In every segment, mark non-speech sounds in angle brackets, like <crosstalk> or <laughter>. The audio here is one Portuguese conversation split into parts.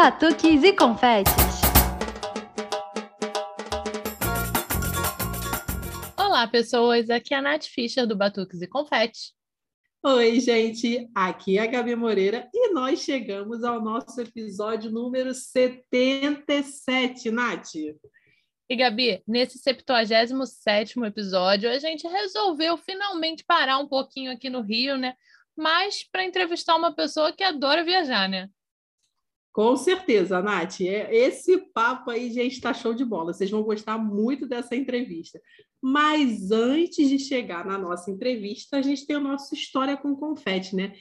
batuques e confetes. Olá, pessoas. Aqui é a Nath Fischer do Batuques e Confetes. Oi, gente. Aqui é a Gabi Moreira e nós chegamos ao nosso episódio número 77, Nath. E Gabi, nesse 77 episódio, a gente resolveu finalmente parar um pouquinho aqui no Rio, né? Mas para entrevistar uma pessoa que adora viajar, né? Com certeza, Nath. É, esse papo aí, gente, está show de bola. Vocês vão gostar muito dessa entrevista. Mas antes de chegar na nossa entrevista, a gente tem a nossa história com confete, né?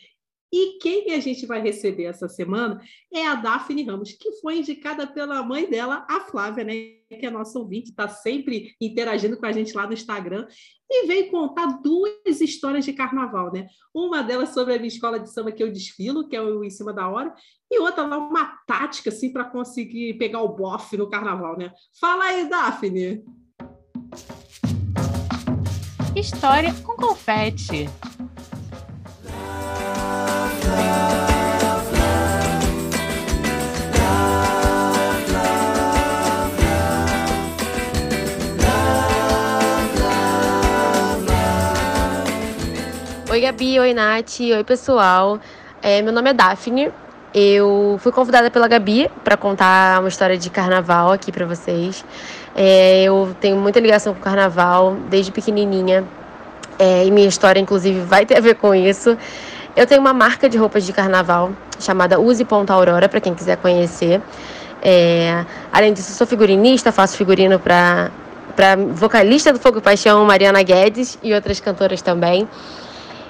E quem a gente vai receber essa semana é a Daphne Ramos, que foi indicada pela mãe dela, a Flávia, né? Que é nossa ouvinte, está sempre interagindo com a gente lá no Instagram, e veio contar duas histórias de carnaval, né? Uma delas sobre a minha escola de samba que eu desfilo, que é o Em Cima da Hora, e outra lá, uma tática, assim, para conseguir pegar o bofe no carnaval, né? Fala aí, Daphne! História com confete. Oi, Gabi. Oi, Nath. Oi, pessoal. É, meu nome é Daphne. Eu fui convidada pela Gabi para contar uma história de carnaval aqui para vocês. É, eu tenho muita ligação com o carnaval desde pequenininha. É, e minha história, inclusive, vai ter a ver com isso. Eu tenho uma marca de roupas de carnaval chamada Use Ponta Aurora, para quem quiser conhecer. É, além disso, sou figurinista, faço figurino para vocalista do Fogo e Paixão, Mariana Guedes, e outras cantoras também.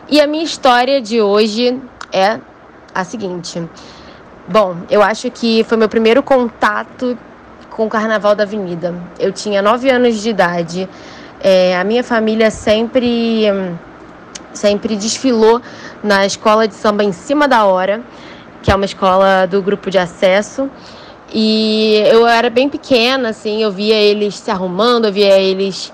E a minha história de hoje é a seguinte. Bom, eu acho que foi meu primeiro contato com o Carnaval da Avenida. Eu tinha nove anos de idade. É, a minha família sempre, sempre desfilou na escola de samba em cima da hora, que é uma escola do grupo de acesso. E eu era bem pequena, assim, eu via eles se arrumando, eu via eles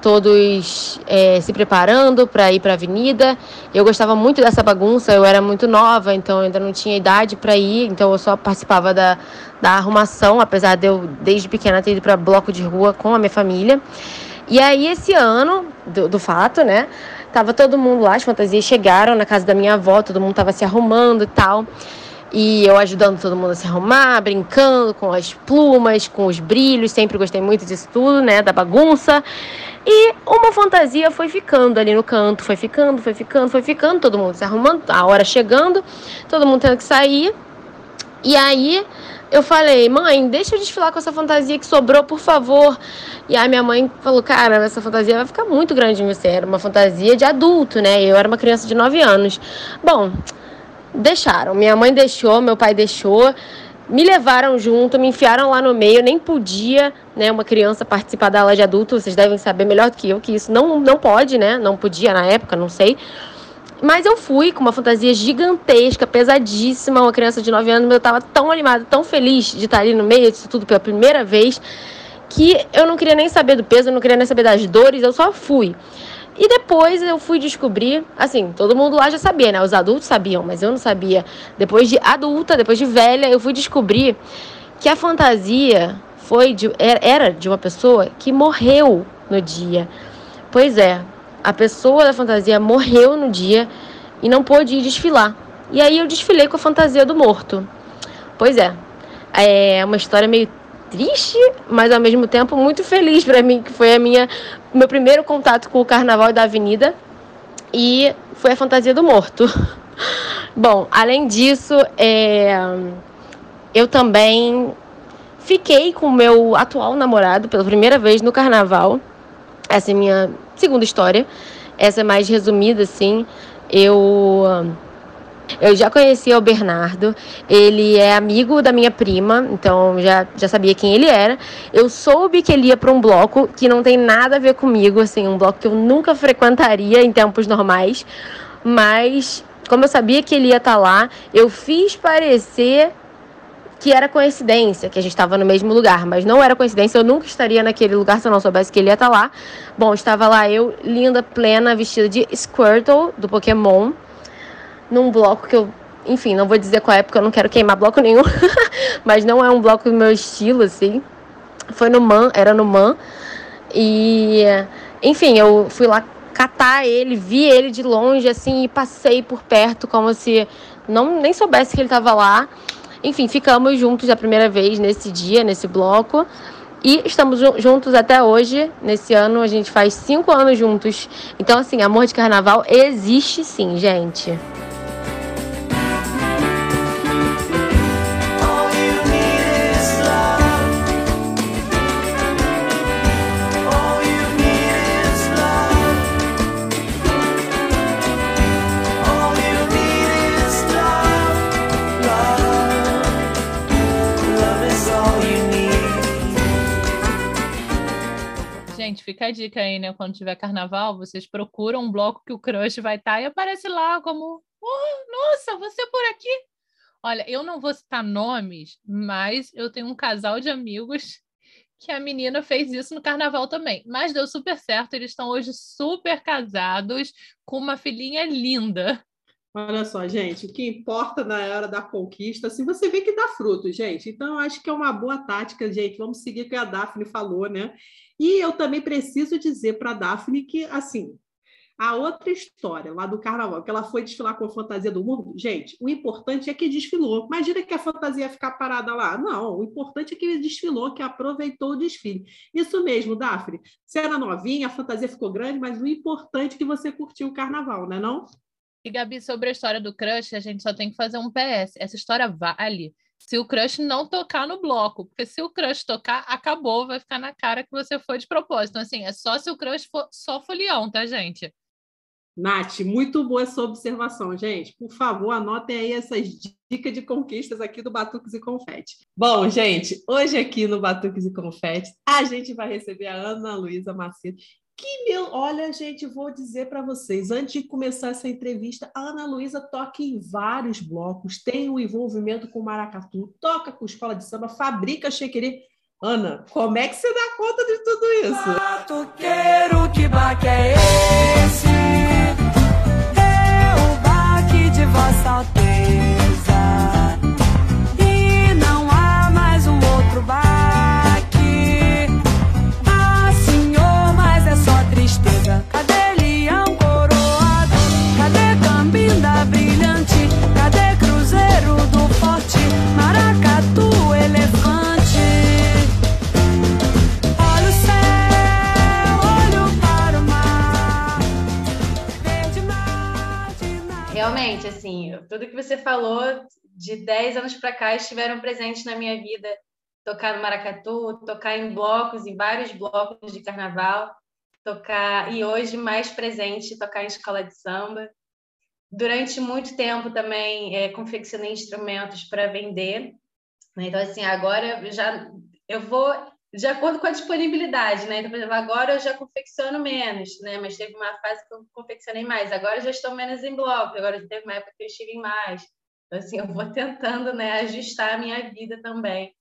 todos é, se preparando para ir para a avenida. Eu gostava muito dessa bagunça, eu era muito nova, então ainda não tinha idade para ir, então eu só participava da, da arrumação, apesar de eu, desde pequena, ter ido para bloco de rua com a minha família. E aí, esse ano, do, do fato, né? Tava todo mundo lá, as fantasias chegaram na casa da minha avó, todo mundo tava se arrumando e tal. E eu ajudando todo mundo a se arrumar, brincando com as plumas, com os brilhos, sempre gostei muito disso tudo, né? Da bagunça. E uma fantasia foi ficando ali no canto, foi ficando, foi ficando, foi ficando, todo mundo se arrumando, a hora chegando, todo mundo tendo que sair. E aí eu falei, mãe, deixa eu desfilar com essa fantasia que sobrou, por favor. E aí minha mãe falou, cara, essa fantasia vai ficar muito grande em você. Era uma fantasia de adulto, né? Eu era uma criança de 9 anos. Bom, deixaram. Minha mãe deixou, meu pai deixou me levaram junto, me enfiaram lá no meio, nem podia, né, uma criança participar da aula de adulto, vocês devem saber melhor do que eu que isso não, não pode, né, não podia na época, não sei. Mas eu fui com uma fantasia gigantesca, pesadíssima, uma criança de 9 anos, eu estava tão animada, tão feliz de estar ali no meio disso tudo pela primeira vez, que eu não queria nem saber do peso, eu não queria nem saber das dores, eu só fui. E depois eu fui descobrir, assim, todo mundo lá já sabia, né? Os adultos sabiam, mas eu não sabia. Depois de adulta, depois de velha, eu fui descobrir que a fantasia foi de, era de uma pessoa que morreu no dia. Pois é, a pessoa da fantasia morreu no dia e não pôde ir desfilar. E aí eu desfilei com a fantasia do morto. Pois é, é uma história meio triste, mas ao mesmo tempo muito feliz para mim, que foi a minha meu primeiro contato com o Carnaval da Avenida e foi a fantasia do morto. <laughs> Bom, além disso, é, eu também fiquei com o meu atual namorado pela primeira vez no Carnaval. Essa é minha segunda história. Essa é mais resumida, assim. Eu eu já conhecia o Bernardo, ele é amigo da minha prima, então já, já sabia quem ele era. Eu soube que ele ia para um bloco que não tem nada a ver comigo, assim, um bloco que eu nunca frequentaria em tempos normais, mas como eu sabia que ele ia estar tá lá, eu fiz parecer que era coincidência, que a gente estava no mesmo lugar, mas não era coincidência, eu nunca estaria naquele lugar se eu não soubesse que ele ia estar tá lá. Bom, estava lá eu, linda, plena, vestida de Squirtle, do Pokémon num bloco que eu enfim, não vou dizer qual é, porque eu não quero queimar bloco nenhum, <laughs> mas não é um bloco do meu estilo, assim. Foi no MAN, era no MAN. E, enfim, eu fui lá catar ele, vi ele de longe, assim, e passei por perto como se não nem soubesse que ele estava lá. Enfim, ficamos juntos a primeira vez nesse dia, nesse bloco. E estamos juntos até hoje. Nesse ano a gente faz cinco anos juntos. Então, assim, amor de carnaval existe sim, gente. Fica a dica aí, né? Quando tiver carnaval, vocês procuram um bloco que o crush vai estar tá e aparece lá como: oh, nossa, você por aqui. Olha, eu não vou citar nomes, mas eu tenho um casal de amigos <laughs> que a menina fez isso no carnaval também. Mas deu super certo, eles estão hoje super casados, com uma filhinha linda. Olha só, gente, o que importa na hora da conquista, assim, você vê que dá fruto, gente. Então, acho que é uma boa tática, gente. Vamos seguir o que a Daphne falou, né? E eu também preciso dizer para a Daphne que, assim, a outra história lá do carnaval, que ela foi desfilar com a fantasia do mundo, gente, o importante é que desfilou. Imagina que a fantasia ia ficar parada lá. Não, o importante é que desfilou, que aproveitou o desfile. Isso mesmo, Daphne. Você era novinha, a fantasia ficou grande, mas o importante é que você curtiu o carnaval, né não? E, Gabi, sobre a história do crush, a gente só tem que fazer um PS. Essa história vale se o crush não tocar no bloco, porque se o crush tocar, acabou, vai ficar na cara que você foi de propósito. Então, assim, é só se o crush for só folião, tá, gente? Nath, muito boa essa observação, gente. Por favor, anotem aí essas dicas de conquistas aqui do Batuques e Confete. Bom, gente, hoje aqui no Batuques e Confete, a gente vai receber a Ana Luísa Macedo, que meu, olha, gente, vou dizer para vocês, antes de começar essa entrevista, a Ana Luísa toca em vários blocos, tem um envolvimento com maracatu, toca com escola de samba, fabrica chequerê. Ana, como é que você dá conta de tudo isso? Batuqueiro, que baque é esse? É o baque de Vossa Alteza. Tudo que você falou, de 10 anos para cá, estiveram presentes na minha vida. Tocar no maracatu, tocar em blocos, em vários blocos de carnaval, tocar, e hoje mais presente, tocar em escola de samba. Durante muito tempo também é, confeccionei instrumentos para vender. Então, assim, agora eu já eu vou de acordo com a disponibilidade, né? Então, por exemplo, agora eu já confecciono menos, né? Mas teve uma fase que eu confeccionei mais. Agora já estou menos em bloco. Agora teve uma época que eu estive em mais. Então, assim, <laughs> eu vou tentando, né, ajustar a minha vida também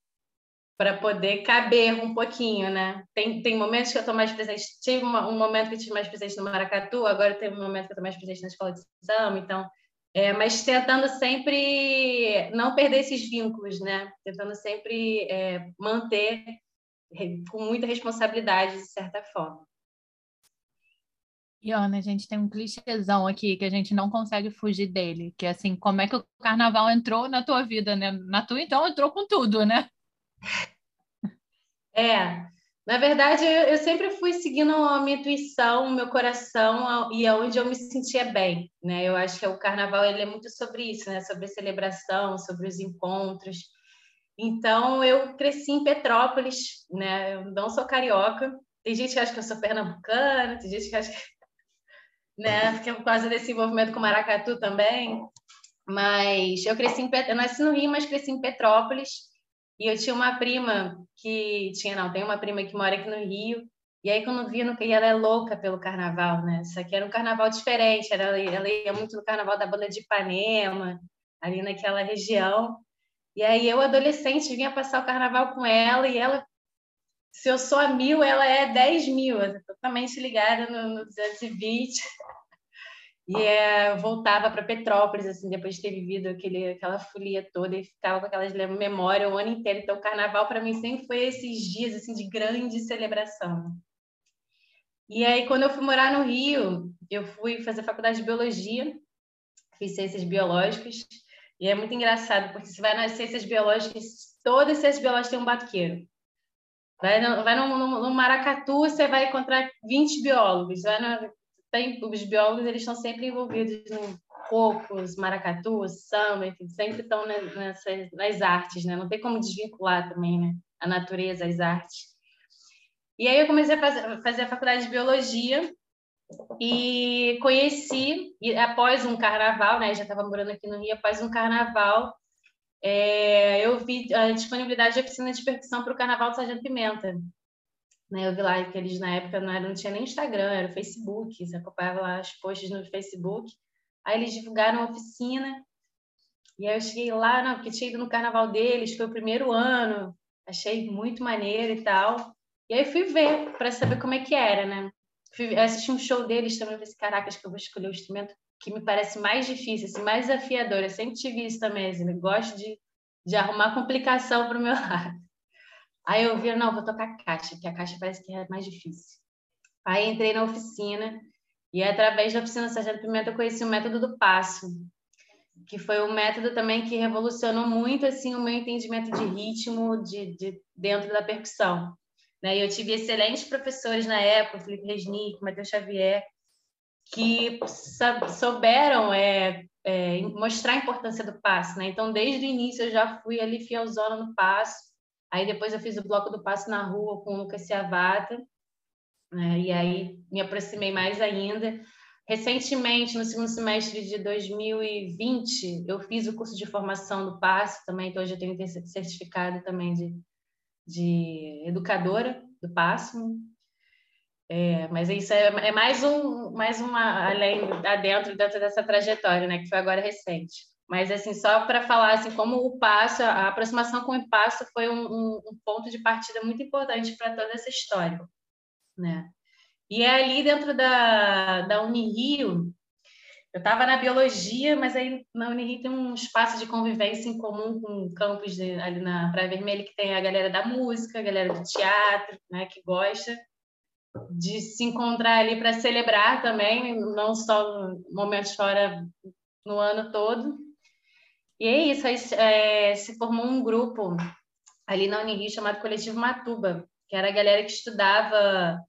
para poder caber um pouquinho, né? Tem, tem momentos que eu estou mais presente. Tive uma, um momento que eu estive mais presente no Maracatu, agora teve um momento que eu estou mais presente na escola de samba, então é, mas tentando sempre não perder esses vínculos, né? Tentando sempre é, manter com muita responsabilidade, de certa forma. E, Ana, a gente tem um clichêzão aqui que a gente não consegue fugir dele, que é assim, como é que o carnaval entrou na tua vida, né? Na tua, então, entrou com tudo, né? <laughs> É, na verdade, eu, sempre fui seguindo a minha intuição, o meu coração e aonde eu me sentia bem, né? Eu acho que o carnaval ele é muito sobre isso, né? Sobre celebração, sobre os encontros. Então, eu cresci em Petrópolis, né? Eu não sou carioca. Tem gente que acha que eu sou pernambucana, tem gente que acha que. <laughs> Né? Porque por causa desse envolvimento com Maracatu também. Mas eu cresci em. Eu nasci no Rio, mas cresci em Petrópolis. E eu tinha uma prima que. Tinha, não, tem uma prima que mora aqui no Rio. E aí, quando vi, no... e ela é louca pelo carnaval, né? Isso aqui era um carnaval diferente. Ela, ela ia muito no carnaval da banda de Ipanema, ali naquela região. E aí eu, adolescente, vinha passar o carnaval com ela e ela, se eu sou a mil, ela é 10 mil, totalmente ligada no, no 220. E é, voltava para Petrópolis, assim, depois de ter vivido aquele, aquela folia toda e ficava com aquelas memórias o ano inteiro. Então, o carnaval para mim sempre foi esses dias assim de grande celebração. E aí, quando eu fui morar no Rio, eu fui fazer faculdade de biologia, fiz ciências biológicas. E é muito engraçado, porque você vai nas ciências biológicas, todas as ciências biológicas têm um batuqueiro. Vai no, vai no, no, no Maracatu, você vai encontrar 20 biólogos. Vai no, tem, os biólogos eles estão sempre envolvidos em cocos, maracatu, samba, enfim, sempre estão nessas, nas artes, né? Não tem como desvincular também, né? A natureza, as artes. E aí eu comecei a fazer, fazer a faculdade de biologia e conheci, e após um carnaval, né? Já estava morando aqui no Rio, após um carnaval, é, eu vi a disponibilidade de oficina de percussão para o Carnaval do Sargento Pimenta. Né, eu vi lá que eles na época não, era, não tinha nem Instagram, era o Facebook, você acompanhava lá os posts no Facebook. Aí eles divulgaram a oficina, e aí eu cheguei lá, não, porque tinha ido no carnaval deles, foi o primeiro ano, achei muito maneiro e tal. E aí fui ver para saber como é que era, né? Fui assistir um show deles também, falei assim, caraca, acho que eu vou escolher o instrumento que me parece mais difícil, assim, mais desafiador. Eu sempre tive isso também, assim, gosto de, de arrumar complicação para o meu lado. Aí eu vi, não, vou tocar caixa, que a caixa parece que é mais difícil. Aí entrei na oficina e através da oficina Sargento Pimenta eu conheci o método do passo, que foi um método também que revolucionou muito assim o meu entendimento de ritmo de, de dentro da percussão. Né? Eu tive excelentes professores na época, Felipe Resnick, Matheus Xavier, que souberam é, é, mostrar a importância do passo. Né? Então, desde o início, eu já fui ali fielzona no passo. Aí, depois, eu fiz o bloco do passo na rua com o Lucas Ciavata. Né? E aí, me aproximei mais ainda. Recentemente, no segundo semestre de 2020, eu fiz o curso de formação do passo também, então hoje eu tenho certificado também de, de educadora do passo. É, mas isso é, é, mais um, mais uma além adentro dentro dessa trajetória, né, que foi agora recente. Mas assim, só para falar assim, como o passo, a aproximação com o passo foi um, um, um ponto de partida muito importante para toda essa história, né? E é ali dentro da, da Unirio, eu estava na biologia, mas aí na Unirio tem um espaço de convivência em comum com o campus de, ali na Praia Vermelha, que tem a galera da música, a galera do teatro, né, que gosta de se encontrar ali para celebrar também, não só momentos fora no ano todo. E é isso, aí é, se formou um grupo ali na Unirio chamado Coletivo Matuba, que era a galera que estudava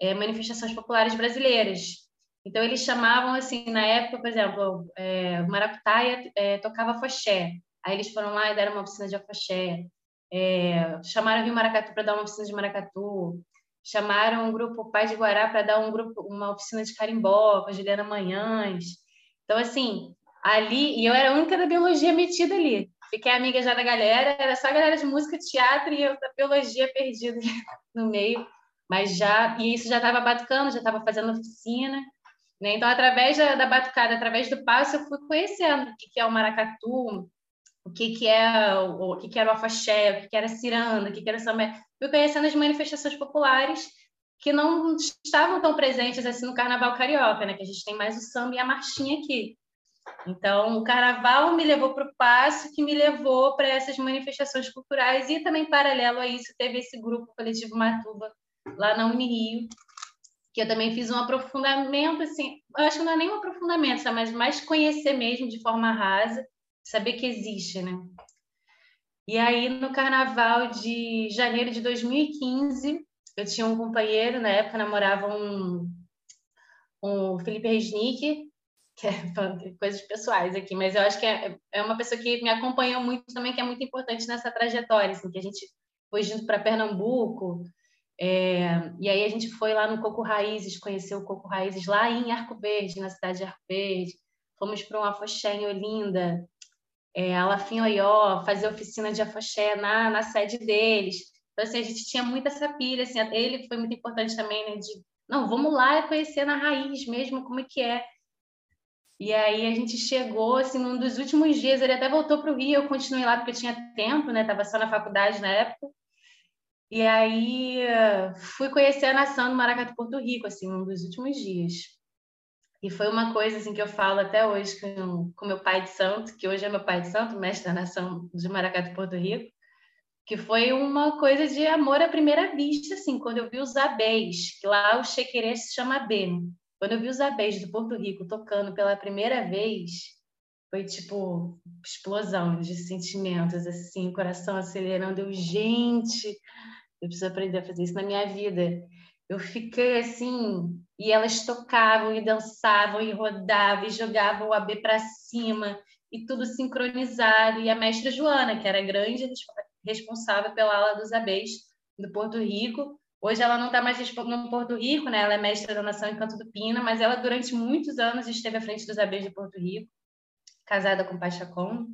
é, manifestações populares brasileiras. Então, eles chamavam, assim, na época, por exemplo, é, Maracutaia é, tocava foché. Aí eles foram lá e deram uma oficina de afoxé. É, chamaram Rio Maracatu para dar uma oficina de maracatu chamaram o grupo Pai de Guará para dar um grupo, uma oficina de carimbó com a Juliana Manhães. Então, assim, ali, e eu era a única da biologia metida ali. Fiquei amiga já da galera, era só a galera de música, teatro e eu da biologia perdida <laughs> no meio. Mas já, e isso já estava batucando, já estava fazendo oficina. Né? Então, através da, da batucada, através do passo, eu fui conhecendo o que, que é o maracatu, o que, que é o, o que, que era o afaxé, o que, que era ciranda, o que, que era samba. Fui conhecendo as manifestações populares que não estavam tão presentes assim no Carnaval Carioca, né? Que a gente tem mais o samba e a marchinha aqui. Então, o Carnaval me levou para o passo, que me levou para essas manifestações culturais e também paralelo a isso teve esse grupo coletivo Matuba lá na Unirio, que eu também fiz um aprofundamento assim, acho que não é nem um aprofundamento, mas mais conhecer mesmo de forma rasa saber que existe, né? E aí, no carnaval de janeiro de 2015, eu tinha um companheiro, na época namorava um, um Felipe Resnick, que é <laughs> coisas pessoais aqui, mas eu acho que é, é uma pessoa que me acompanhou muito também, que é muito importante nessa trajetória, assim, que a gente foi junto para Pernambuco, é, e aí a gente foi lá no Coco Raízes, conheceu o Coco Raízes lá em Arco Verde, na cidade de Arco Verde, fomos para um afoxé em Olinda, é, a Lafim Oió, fazer oficina de afoxé na, na sede deles. Então, assim, a gente tinha muita essa pilha, assim, ele foi muito importante também, né, de, não, vamos lá conhecer na raiz mesmo como é que é. E aí a gente chegou, assim, num dos últimos dias, ele até voltou para o Rio, eu continuei lá porque eu tinha tempo, né, estava só na faculdade na época. E aí fui conhecer a nação do Maracatu, Porto Rico, assim, um dos últimos dias. E foi uma coisa assim que eu falo até hoje com, com meu pai de santo, que hoje é meu pai de santo, mestre da nação de Maracatu, Porto Rico, que foi uma coisa de amor à primeira vista, assim, quando eu vi os abés, que lá o chequerê se chama abê. Quando eu vi os abés do Porto Rico tocando pela primeira vez, foi tipo explosão de sentimentos, assim, coração acelerando. Eu, gente, eu preciso aprender a fazer isso na minha vida. Eu fiquei assim, e elas tocavam e dançavam e rodavam e jogavam o AB para cima e tudo sincronizado. E a mestra Joana, que era grande responsável pela aula dos ABs do Porto Rico. Hoje ela não está mais no Porto Rico, né? Ela é mestra da Nação em Canto do Pina, mas ela durante muitos anos esteve à frente dos ABs de Porto Rico, casada com Pachacon.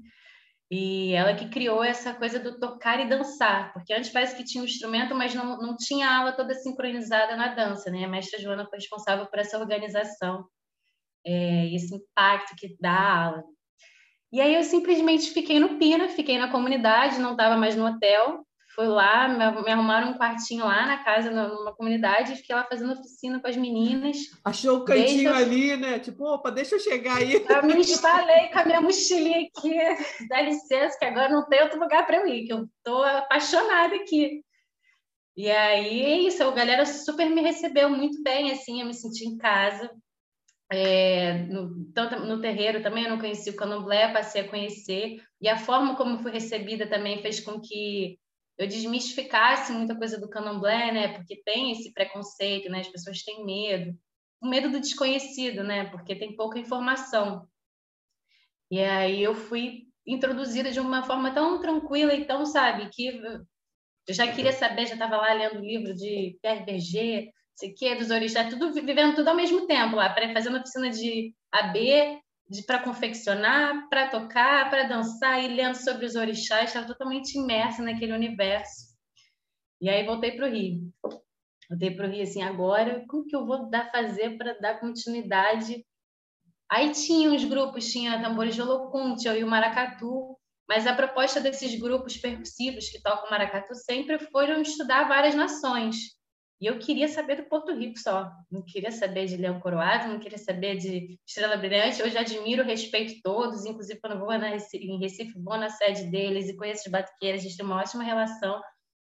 E ela que criou essa coisa do tocar e dançar, porque antes parece que tinha um instrumento, mas não, não tinha a aula toda sincronizada na dança, né? A mestra Joana foi responsável por essa organização, é, esse impacto que dá a aula. E aí eu simplesmente fiquei no Pina, fiquei na comunidade, não estava mais no hotel, Fui lá, me arrumaram um quartinho lá na casa, numa comunidade, fiquei lá fazendo oficina com as meninas. Achou o cantinho ali, né? Tipo, opa, deixa eu chegar aí. Eu me instalei com a minha mochilinha aqui. Dá licença, que agora não tem outro lugar para eu ir, que eu estou apaixonada aqui. E aí, é isso, a galera super me recebeu muito bem, assim, eu me senti em casa. É, no, tanto no terreiro também, eu não conheci o candomblé, passei a conhecer. E a forma como fui recebida também fez com que eu desmistificasse muita coisa do candomblé, né? Porque tem esse preconceito, né? As pessoas têm medo, o medo do desconhecido, né? Porque tem pouca informação. E aí eu fui introduzida de uma forma tão tranquila e tão, sabe, que eu já queria saber, já estava lá lendo livro de Pierre Berger, sei que, dos orixás, tudo vivendo tudo ao mesmo tempo lá, fazendo oficina de AB, para confeccionar, para tocar, para dançar e lendo sobre os orixás, estava totalmente imersa naquele universo. E aí voltei para o Rio. Voltei para o Rio assim, agora, como que eu vou dar fazer para dar continuidade? Aí tinha os grupos, tinha Tambores de Olocunte, eu e o Maracatu, mas a proposta desses grupos percussivos que tocam maracatu sempre foram estudar várias nações. E eu queria saber do Porto Rico só. Não queria saber de Leão Coroado, não queria saber de Estrela Brilhante. Eu já admiro, respeito todos, inclusive quando vou na Recife, em Recife, vou na sede deles e conheço os batuqueiros, a gente tem uma ótima relação.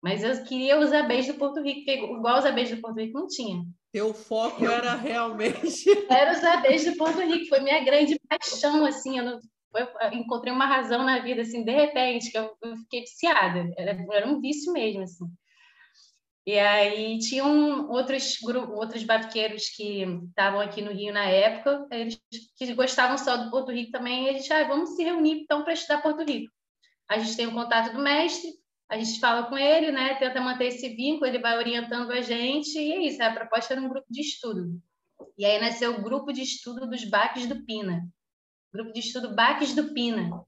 Mas eu queria os abês do Porto Rico, porque igual os abês do Porto Rico não tinha. Teu foco <laughs> era realmente. Era os abês do Porto Rico, foi minha grande paixão, assim. Eu, não, eu encontrei uma razão na vida, assim, de repente, que eu, eu fiquei viciada. Era, era um vício mesmo, assim. E aí tinham outros outros batuqueiros que estavam aqui no Rio na época, eles que gostavam só do Porto Rico também, e gente, ah, vamos se reunir então para estudar Porto Rico. A gente tem o contato do mestre, a gente fala com ele, né, tenta manter esse vínculo, ele vai orientando a gente, e é isso, a proposta era um grupo de estudo. E aí nasceu o grupo de estudo dos Baques do Pina. Grupo de estudo Baques do Pina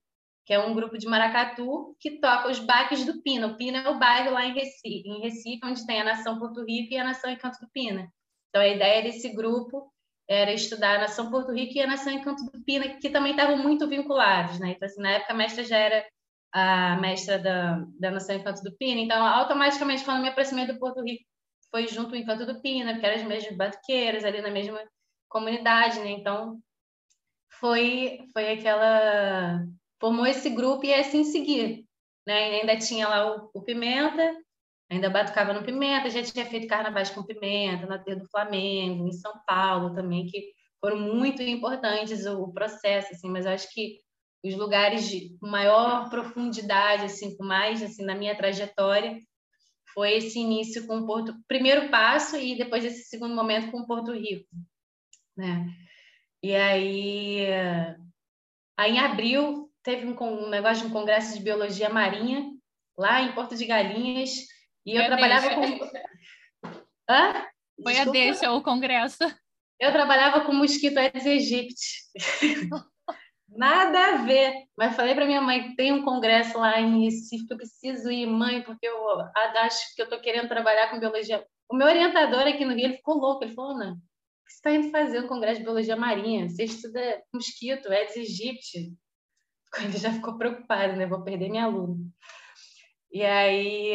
que é um grupo de maracatu que toca os baques do Pina. O Pina é o bairro lá em Recife, em Recife, onde tem a Nação Porto Rico e a Nação Encanto do Pina. Então, a ideia desse grupo era estudar a Nação Porto Rico e a Nação Encanto do Pina, que também estavam muito vinculados. Né? Então, assim, na época, a mestra já era a mestra da, da Nação Encanto do Pina. Então, automaticamente, quando me aproximei do Porto Rico, foi junto o Encanto do Pina, porque eram as mesmas batuqueiras, ali na mesma comunidade. Né? Então, foi, foi aquela formou esse grupo e é assim seguir. Né? E ainda tinha lá o, o, Pimenta, ainda batucava no Pimenta, já tinha feito carnavais com Pimenta, na Terra do Flamengo, em São Paulo também, que foram muito importantes o, o processo, assim, mas eu acho que os lugares de maior profundidade, assim, com mais, assim, na minha trajetória, foi esse início com o Porto, primeiro passo e depois esse segundo momento com o Porto Rico, né? E aí, aí em abril teve um, um, negócio de um congresso de biologia marinha lá em Porto de Galinhas e eu trabalhava com <laughs> Hã? Foi Desculpa. a deixa o congresso. Eu trabalhava com mosquito Aedes aegypti. <laughs> Nada a ver. Mas falei para minha mãe que tem um congresso lá em Recife que eu preciso ir, mãe, porque eu acho que eu estou querendo trabalhar com biologia. O meu orientador aqui no Rio ele ficou louco. Ele falou: não, você está indo fazer um congresso de biologia marinha? Você estuda mosquito, Aedes aegypti <laughs> ele já ficou preocupado, né? Vou perder minha aluna. E aí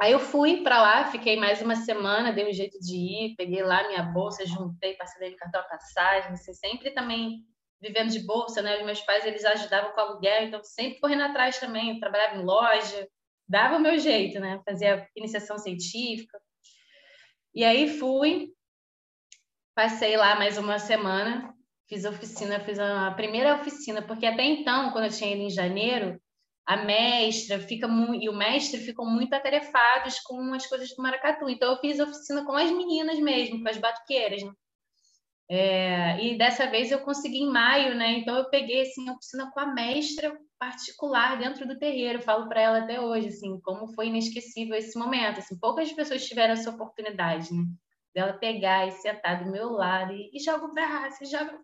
Aí eu fui para lá, fiquei mais uma semana, dei um jeito de ir, peguei lá minha bolsa, juntei, passei no cartão passagem, assim, sempre também vivendo de bolsa, né? meus pais eles ajudavam com aluguel, então sempre correndo atrás também, eu trabalhava em loja, dava o meu jeito, né? Fazia iniciação científica. E aí fui, passei lá mais uma semana, fiz oficina, fiz a primeira oficina, porque até então, quando eu tinha ido em janeiro, a mestra fica e o mestre ficam muito atarefados com as coisas do maracatu. Então eu fiz oficina com as meninas mesmo, com as batuqueiras, né? É, e dessa vez eu consegui em maio, né? Então eu peguei assim a oficina com a mestra particular dentro do terreiro. falo para ela até hoje, assim, como foi inesquecível esse momento. Assim, poucas pessoas tiveram essa oportunidade, né? Dela pegar e sentar do meu lado e, e joga o braço, joga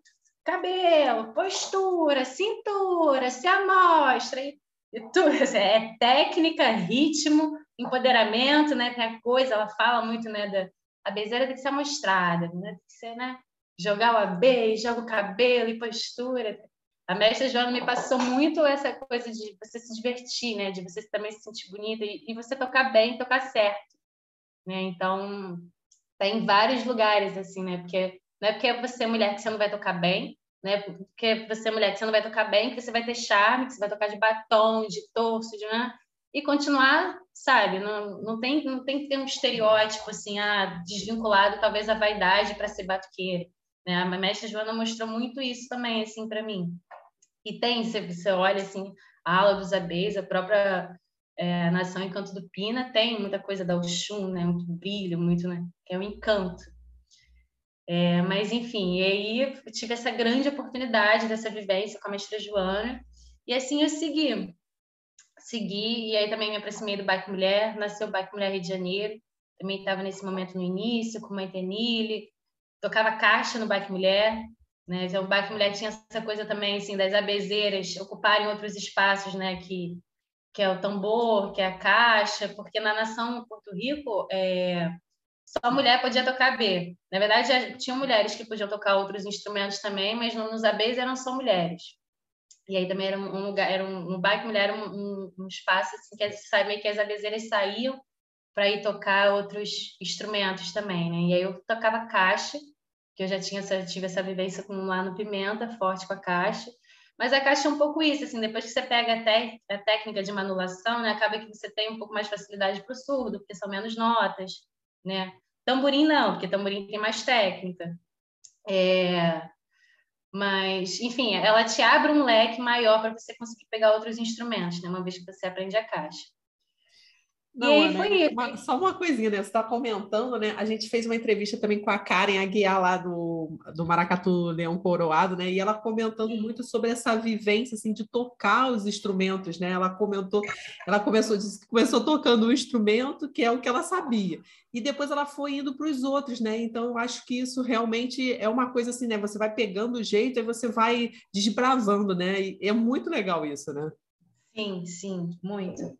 cabelo, postura, cintura, se amostra. E tudo, <laughs> é técnica, ritmo, empoderamento, né? Tem a coisa, ela fala muito, né? Da, a bezeira tem que ser mostrada, né? Tem que ser, né? Jogar o AB, joga o cabelo e postura. A mestra Joana me passou muito essa coisa de você se divertir, né? De você também se sentir bonita e, e você tocar bem, tocar certo, né? Então, tá em vários lugares, assim, né? Porque não é porque você é mulher que você não vai tocar bem, né? Porque você é mulher que você não vai tocar bem, que você vai ter charme, que você vai tocar de batom, de torso, de né? e continuar, sabe? Não, não tem não tem que ter um estereótipo assim, ah, desvinculado talvez a vaidade para ser batuqueira, né? A mestra Joana mostrou muito isso também assim para mim. E tem, se você olha assim, a aula dos abês, a própria é, Nação Encanto do Pina tem muita coisa da Oxum, né? Muito brilho, muito, né? Que é um encanto. É, mas, enfim, e aí eu tive essa grande oportunidade dessa vivência com a mestra Joana, e assim eu segui. Segui, e aí também me aproximei do Bike Mulher, nasceu o Bike Mulher Rio de Janeiro, também estava nesse momento no início, com Mãe Tenille, tocava caixa no Bike Mulher, né? Então, o Bike Mulher tinha essa coisa também, assim, das abezeiras ocuparem outros espaços, né? Que, que é o tambor, que é a caixa, porque na nação Porto Rico, é, só mulher podia tocar B. Na verdade, já tinha mulheres que podiam tocar outros instrumentos também, mas nos ABs eram só mulheres. E aí também era um lugar, era um, um bairro mulher, um, um, um, espaço assim, que as, meio que as abezeiras saíam para ir tocar outros instrumentos também, né? E aí eu tocava caixa, que eu já tinha essa, tive essa vivência com, lá no Pimenta, forte com a caixa. Mas a caixa é um pouco isso, assim, depois que você pega a, a técnica de manulação, né, acaba que você tem um pouco mais facilidade para o surdo, porque são menos notas, né? Tamborim não, porque tamborim tem mais técnica. É... Mas, enfim, ela te abre um leque maior para você conseguir pegar outros instrumentos, né? Uma vez que você aprende a caixa. Não, e aí Ana, foi uma, só uma coisinha, né? Você está comentando, né? A gente fez uma entrevista também com a Karen Aguiar lá do, do Maracatu Leão Coroado, né? E ela comentando muito sobre essa vivência assim de tocar os instrumentos, né? Ela comentou, ela começou começou tocando um instrumento que é o que ela sabia. E depois ela foi indo para os outros, né? Então eu acho que isso realmente é uma coisa assim, né? Você vai pegando o jeito e você vai desbravando, né? E é muito legal isso, né? Sim, sim, muito.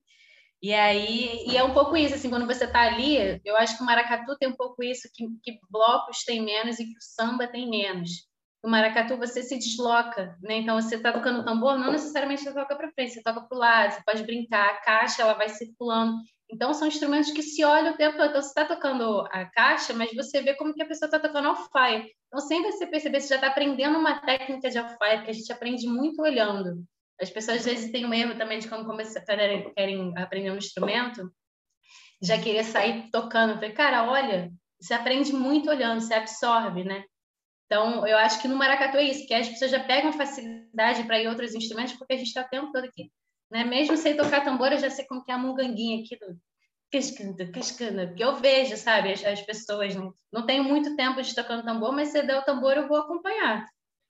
E aí, e é um pouco isso, assim, quando você está ali, eu acho que o maracatu tem um pouco isso, que, que blocos tem menos e que o samba tem menos. No maracatu você se desloca, né? Então você está tocando tambor, não necessariamente você toca para frente, você toca para o lado, você pode brincar, a caixa ela vai circulando. Então são instrumentos que se olham o tempo todo. Então você está tocando a caixa, mas você vê como que a pessoa está tocando alfaia. Então sem você perceber, você já está aprendendo uma técnica de alfaia, que a gente aprende muito olhando. As pessoas às vezes têm um erro também de quando começam, querem, aprender um instrumento, já querer sair tocando. Eu falei, cara, olha, você aprende muito olhando, você absorve, né? Então, eu acho que no maracatu é isso, que as pessoas já pegam facilidade para ir outros instrumentos, porque a gente está o tempo todo aqui. Né? Mesmo sem tocar tambor, eu já sei como que é a munganguinha aqui do cascanda, cascanda, porque eu vejo, sabe, as, as pessoas, não, não tenho muito tempo de tocando tambor, mas se der o tambor, eu vou acompanhar.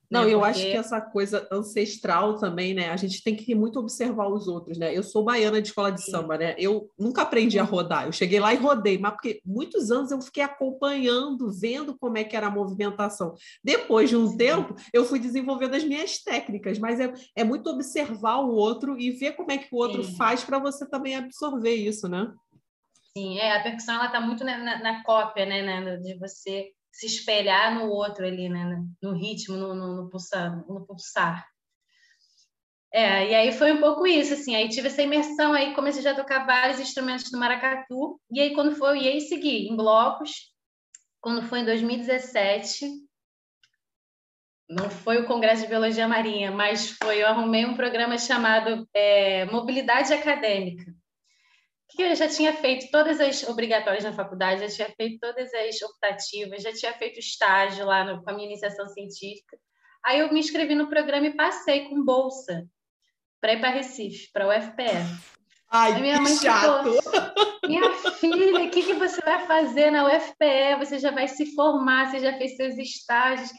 Não, né? eu Porque... acho que essa coisa ancestral também, né? A gente tem que muito observar os outros, né? Eu sou baiana de escola de Sim. samba, né? Eu nunca aprendi a rodar. Eu cheguei lá e rodei, mas porque muitos anos eu fiquei acompanhando, vendo como é que era a movimentação. Depois de um Sim. tempo, eu fui desenvolvendo as minhas técnicas, mas é, é muito observar o outro e ver como é que o outro Sim. faz para você também absorver isso, né? Sim, é, a percussão ela está muito na, na, na cópia, né, né, de você se espelhar no outro ali, né? no ritmo, no, no, no, pulsar, no pulsar. É, e aí foi um pouco isso, assim, aí tive essa imersão, aí comecei já a tocar vários instrumentos do maracatu, e aí quando foi, e aí segui em blocos, quando foi em 2017, não foi o Congresso de Biologia Marinha, mas foi, eu arrumei um programa chamado é, Mobilidade Acadêmica, que eu já tinha feito todas as obrigatórias na faculdade, já tinha feito todas as optativas, já tinha feito estágio lá no, com a minha iniciação científica, Aí eu me inscrevi no programa e passei com bolsa para ir para Recife, para o UFPE. Ai, minha mãe chato! Falou, minha filha, o que, que você vai fazer na UFPE? Você já vai se formar, você já fez seus estágios.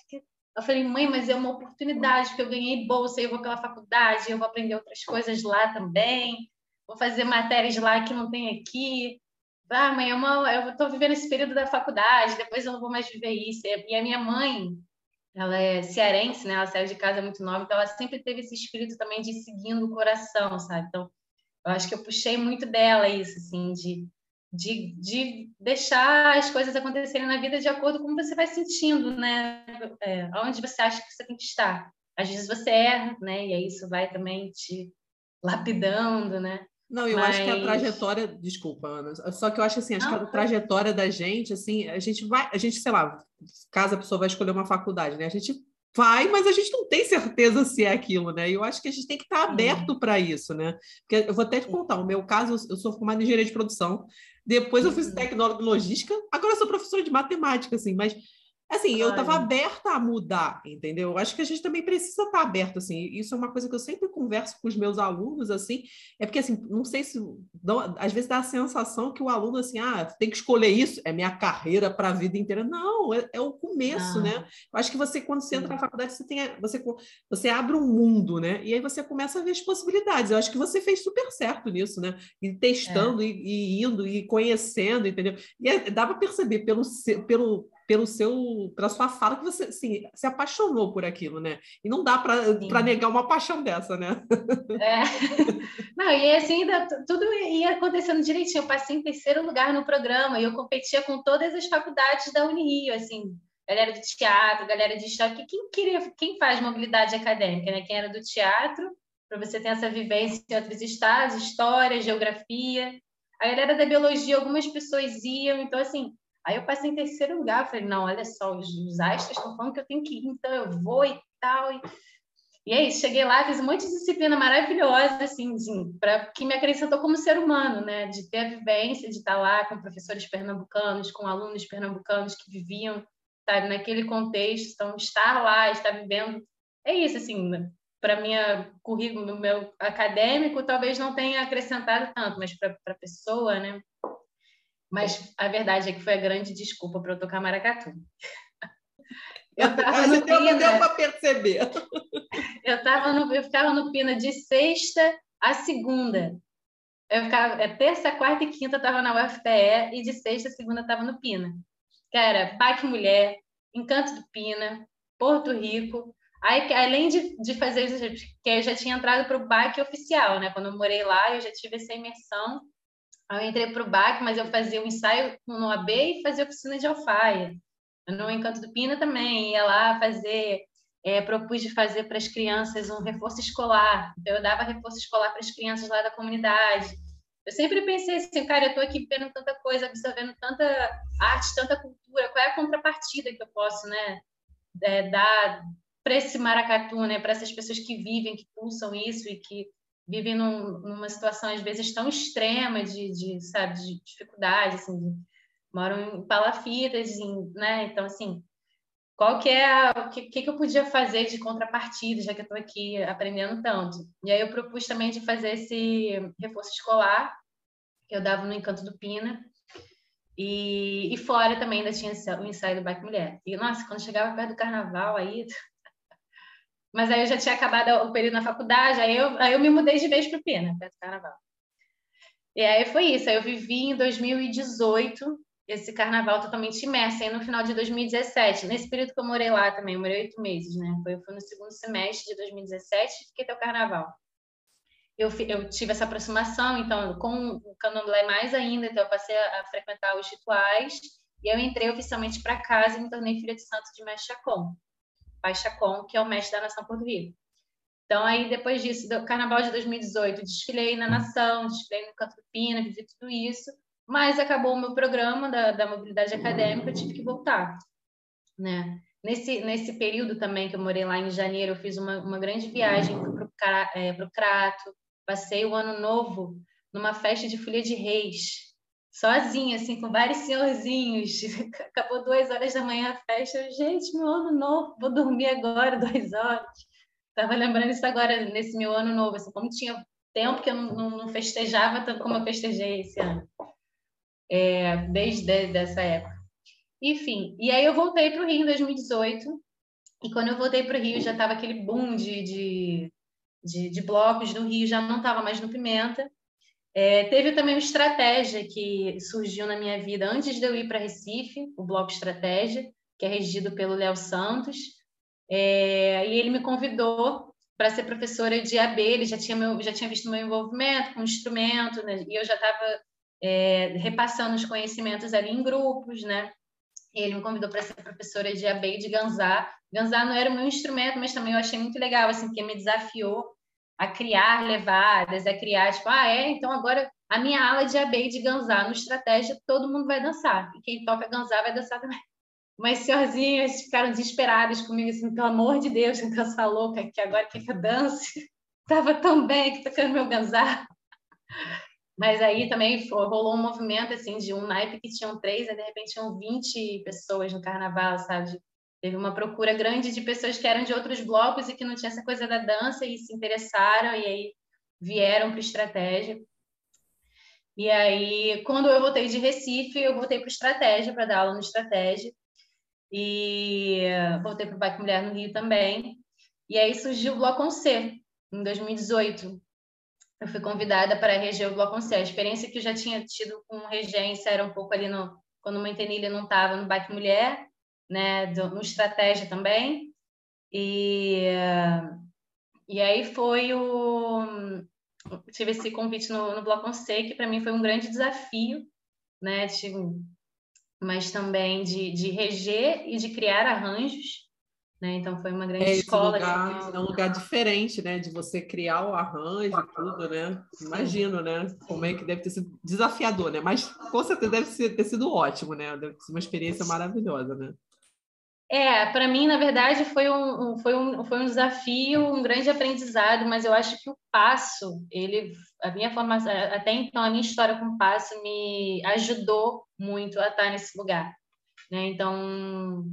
Eu falei, mãe, mas é uma oportunidade, porque eu ganhei bolsa, eu vou pela faculdade, eu vou aprender outras coisas lá também, vou fazer matérias lá que não tem aqui. Ah, mãe, eu estou vivendo esse período da faculdade, depois eu não vou mais viver isso. E a minha mãe, ela é cearense, né? Ela saiu de casa muito nova, então ela sempre teve esse espírito também de seguindo o coração, sabe? Então, eu acho que eu puxei muito dela isso, assim, de, de, de deixar as coisas acontecerem na vida de acordo com como você vai sentindo, né? É, onde você acha que você tem que estar. Às vezes você erra, né? E aí isso vai também te lapidando, né? Não, eu Mas... acho que a trajetória, desculpa, Ana, só que eu acho assim, acho Não, que a trajetória da gente, assim, a gente vai, a gente, sei lá, caso a pessoa vai escolher uma faculdade, né? A gente vai, mas a gente não tem certeza se é aquilo, né? E eu acho que a gente tem que estar aberto para isso, né? Porque eu vou até te contar, o meu caso, eu sou formada em engenharia de produção, depois eu fiz uhum. tecnólogo em logística, agora eu sou professora de matemática, assim, mas Assim, eu estava aberta a mudar, entendeu? Eu acho que a gente também precisa estar tá aberto, assim. Isso é uma coisa que eu sempre converso com os meus alunos, assim. É porque, assim, não sei se... às vezes dá a sensação que o aluno, assim, ah, tem que escolher isso, é minha carreira para a vida inteira. Não, é, é o começo, né? Eu acho que você, quando você entra na faculdade, você, tem, você, você abre um mundo, né? E aí você começa a ver as possibilidades. Eu acho que você fez super certo nisso, né? E testando, é. e, e, indo, e conhecendo, entendeu? E é, dá para perceber pelo, pelo pelo seu, pela sua fala que você assim, se apaixonou por aquilo, né? E não dá para negar uma paixão dessa, né? É. <laughs> Não, e assim, tudo ia acontecendo direitinho. Eu passei em terceiro lugar no programa e eu competia com todas as faculdades da Unirio, assim, galera de teatro, galera de história, quem queria, quem faz mobilidade acadêmica, né? Quem era do teatro, para você ter essa vivência em outros estados, história, geografia. A galera da biologia, algumas pessoas iam, então assim, Aí eu passei em terceiro lugar, falei, não, olha só, os, os astros estão falando que eu tenho que ir, então eu vou e tal. E, e é isso, cheguei lá, fiz um monte de disciplina maravilhosa, assim, assim para que me acrescentou como ser humano, né? De ter a vivência de estar lá com professores pernambucanos, com alunos pernambucanos que viviam, sabe, naquele contexto. Então, estar lá, estar vivendo, é isso, assim, para minha currículo, meu acadêmico, talvez não tenha acrescentado tanto, mas para a pessoa, né? Mas a verdade é que foi a grande desculpa para eu tocar maracatu. <laughs> Eu tava no Pina, deu para perceber. <laughs> Eu, tava no, eu ficava no Pina de sexta a segunda. Eu ficava, é, terça, quarta e quinta estava na UFPE e de sexta a segunda estava no Pina. Que era Baque Mulher, Encanto do Pina, Porto Rico. Aí, além de, de fazer que eu já tinha entrado para o BAC oficial, né? Quando eu morei lá, eu já tive essa imersão Aí eu entrei para o BAC, mas eu fazia um ensaio no AB e fazia oficina de alfaia. No Encanto do Pina também, ia lá fazer, é, propus de fazer para as crianças um reforço escolar. Então, eu dava reforço escolar para as crianças lá da comunidade. Eu sempre pensei assim, cara, eu estou aqui vendo tanta coisa, absorvendo tanta arte, tanta cultura, qual é a contrapartida que eu posso né, é, dar para esse maracatu, né, para essas pessoas que vivem, que pulsam isso e que vivem num, numa situação às vezes tão extrema de, de sabe de dificuldade assim moram em palafitas em, né então assim qual que é a, o que, que eu podia fazer de contrapartida já que eu estou aqui aprendendo tanto? E aí eu propus também de fazer esse reforço escolar que eu dava no Encanto do Pina e, e fora também ainda tinha o ensaio do Baque Mulher. E nossa quando chegava perto do Carnaval aí <laughs> mas aí eu já tinha acabado o período na faculdade, aí eu, aí eu me mudei de vez para o Pena, perto do carnaval. E aí foi isso, aí eu vivi em 2018 esse carnaval totalmente imerso, aí no final de 2017, nesse período que eu morei lá também, eu morei oito meses, né? Foi, foi no segundo semestre de 2017, fiquei até o carnaval. Eu, eu, tive essa aproximação, então, com o candomblé mais ainda, então eu passei a, a frequentar os rituais, e eu entrei oficialmente para casa e me tornei filha de santo de Mestre Chacon. Pai Chacon, que é o mestre da nação portuguesa. Então, aí, depois disso, do Carnaval de 2018, desfilei na Nação, desfilei no Catupina, vivi tudo isso, mas acabou o meu programa da, da mobilidade acadêmica, eu tive que voltar, né? Nesse, nesse período também que eu morei lá em janeiro, eu fiz uma, uma grande viagem para o é, Crato, passei o ano novo numa festa de folia de reis, sozinha, assim, com vários senhorzinhos. <laughs> Acabou duas horas da manhã a festa. Gente, meu ano novo, vou dormir agora <laughs> duas horas. Estava lembrando isso agora, nesse meu ano novo, assim, como tinha tempo que eu não, não, não festejava tanto como eu festejei esse ano, é, desde essa época. Enfim, e aí eu voltei para o Rio em 2018, e quando eu voltei para o Rio já estava aquele boom de, de, de, de blocos no Rio, já não estava mais no Pimenta, é, teve também uma estratégia que surgiu na minha vida antes de eu ir para Recife, o Bloco Estratégia, que é regido pelo Léo Santos. É, e ele me convidou para ser professora de AB, ele já tinha, meu, já tinha visto meu envolvimento com o instrumento, né? e eu já estava é, repassando os conhecimentos ali em grupos, né? Ele me convidou para ser professora de AB e de Ganzá. Ganzá não era o meu instrumento, mas também eu achei muito legal, assim, porque me desafiou a criar levadas, a criar, tipo, ah, é, então agora a minha aula de AB de Ganzá no estratégia, todo mundo vai dançar. E quem toca Ganzá vai dançar também. Mas senhorzinhas ficaram desesperadas comigo, assim, pelo amor de Deus, não dança louca, que agora quer que eu dance? <laughs> Tava tão bem que tocando meu Ganzá. Mas aí também rolou um movimento, assim, de um naipe que tinham três, e de repente tinham 20 pessoas no carnaval, sabe? Teve uma procura grande de pessoas que eram de outros blocos e que não tinha essa coisa da dança e se interessaram e aí vieram para estratégia. E aí, quando eu voltei de Recife, eu voltei para estratégia para dar aula no estratégia e voltei para o Baque Mulher no Rio também. E aí surgiu o Bloco C em 2018. Eu fui convidada para reger o Bloco C. A experiência que eu já tinha tido com regência era um pouco ali no quando o Mantenilha não estava no Baque Mulher né, do, no estratégia também. E, e aí foi o tive esse convite no, no Bloco C, que para mim foi um grande desafio, né, de, mas também de, de reger e de criar arranjos. Né? Então foi uma grande é, escola. Lugar, é um lugar diferente, né? De você criar o arranjo e tudo, né? Imagino, né? Como é que deve ter sido desafiador, né? Mas com certeza deve ter sido ótimo, né? Deve ser uma experiência maravilhosa, né? É, para mim, na verdade, foi um, foi, um, foi um desafio, um grande aprendizado, mas eu acho que o passo, ele, a minha formação, até então, a minha história com o passo me ajudou muito a estar nesse lugar. Né? Então,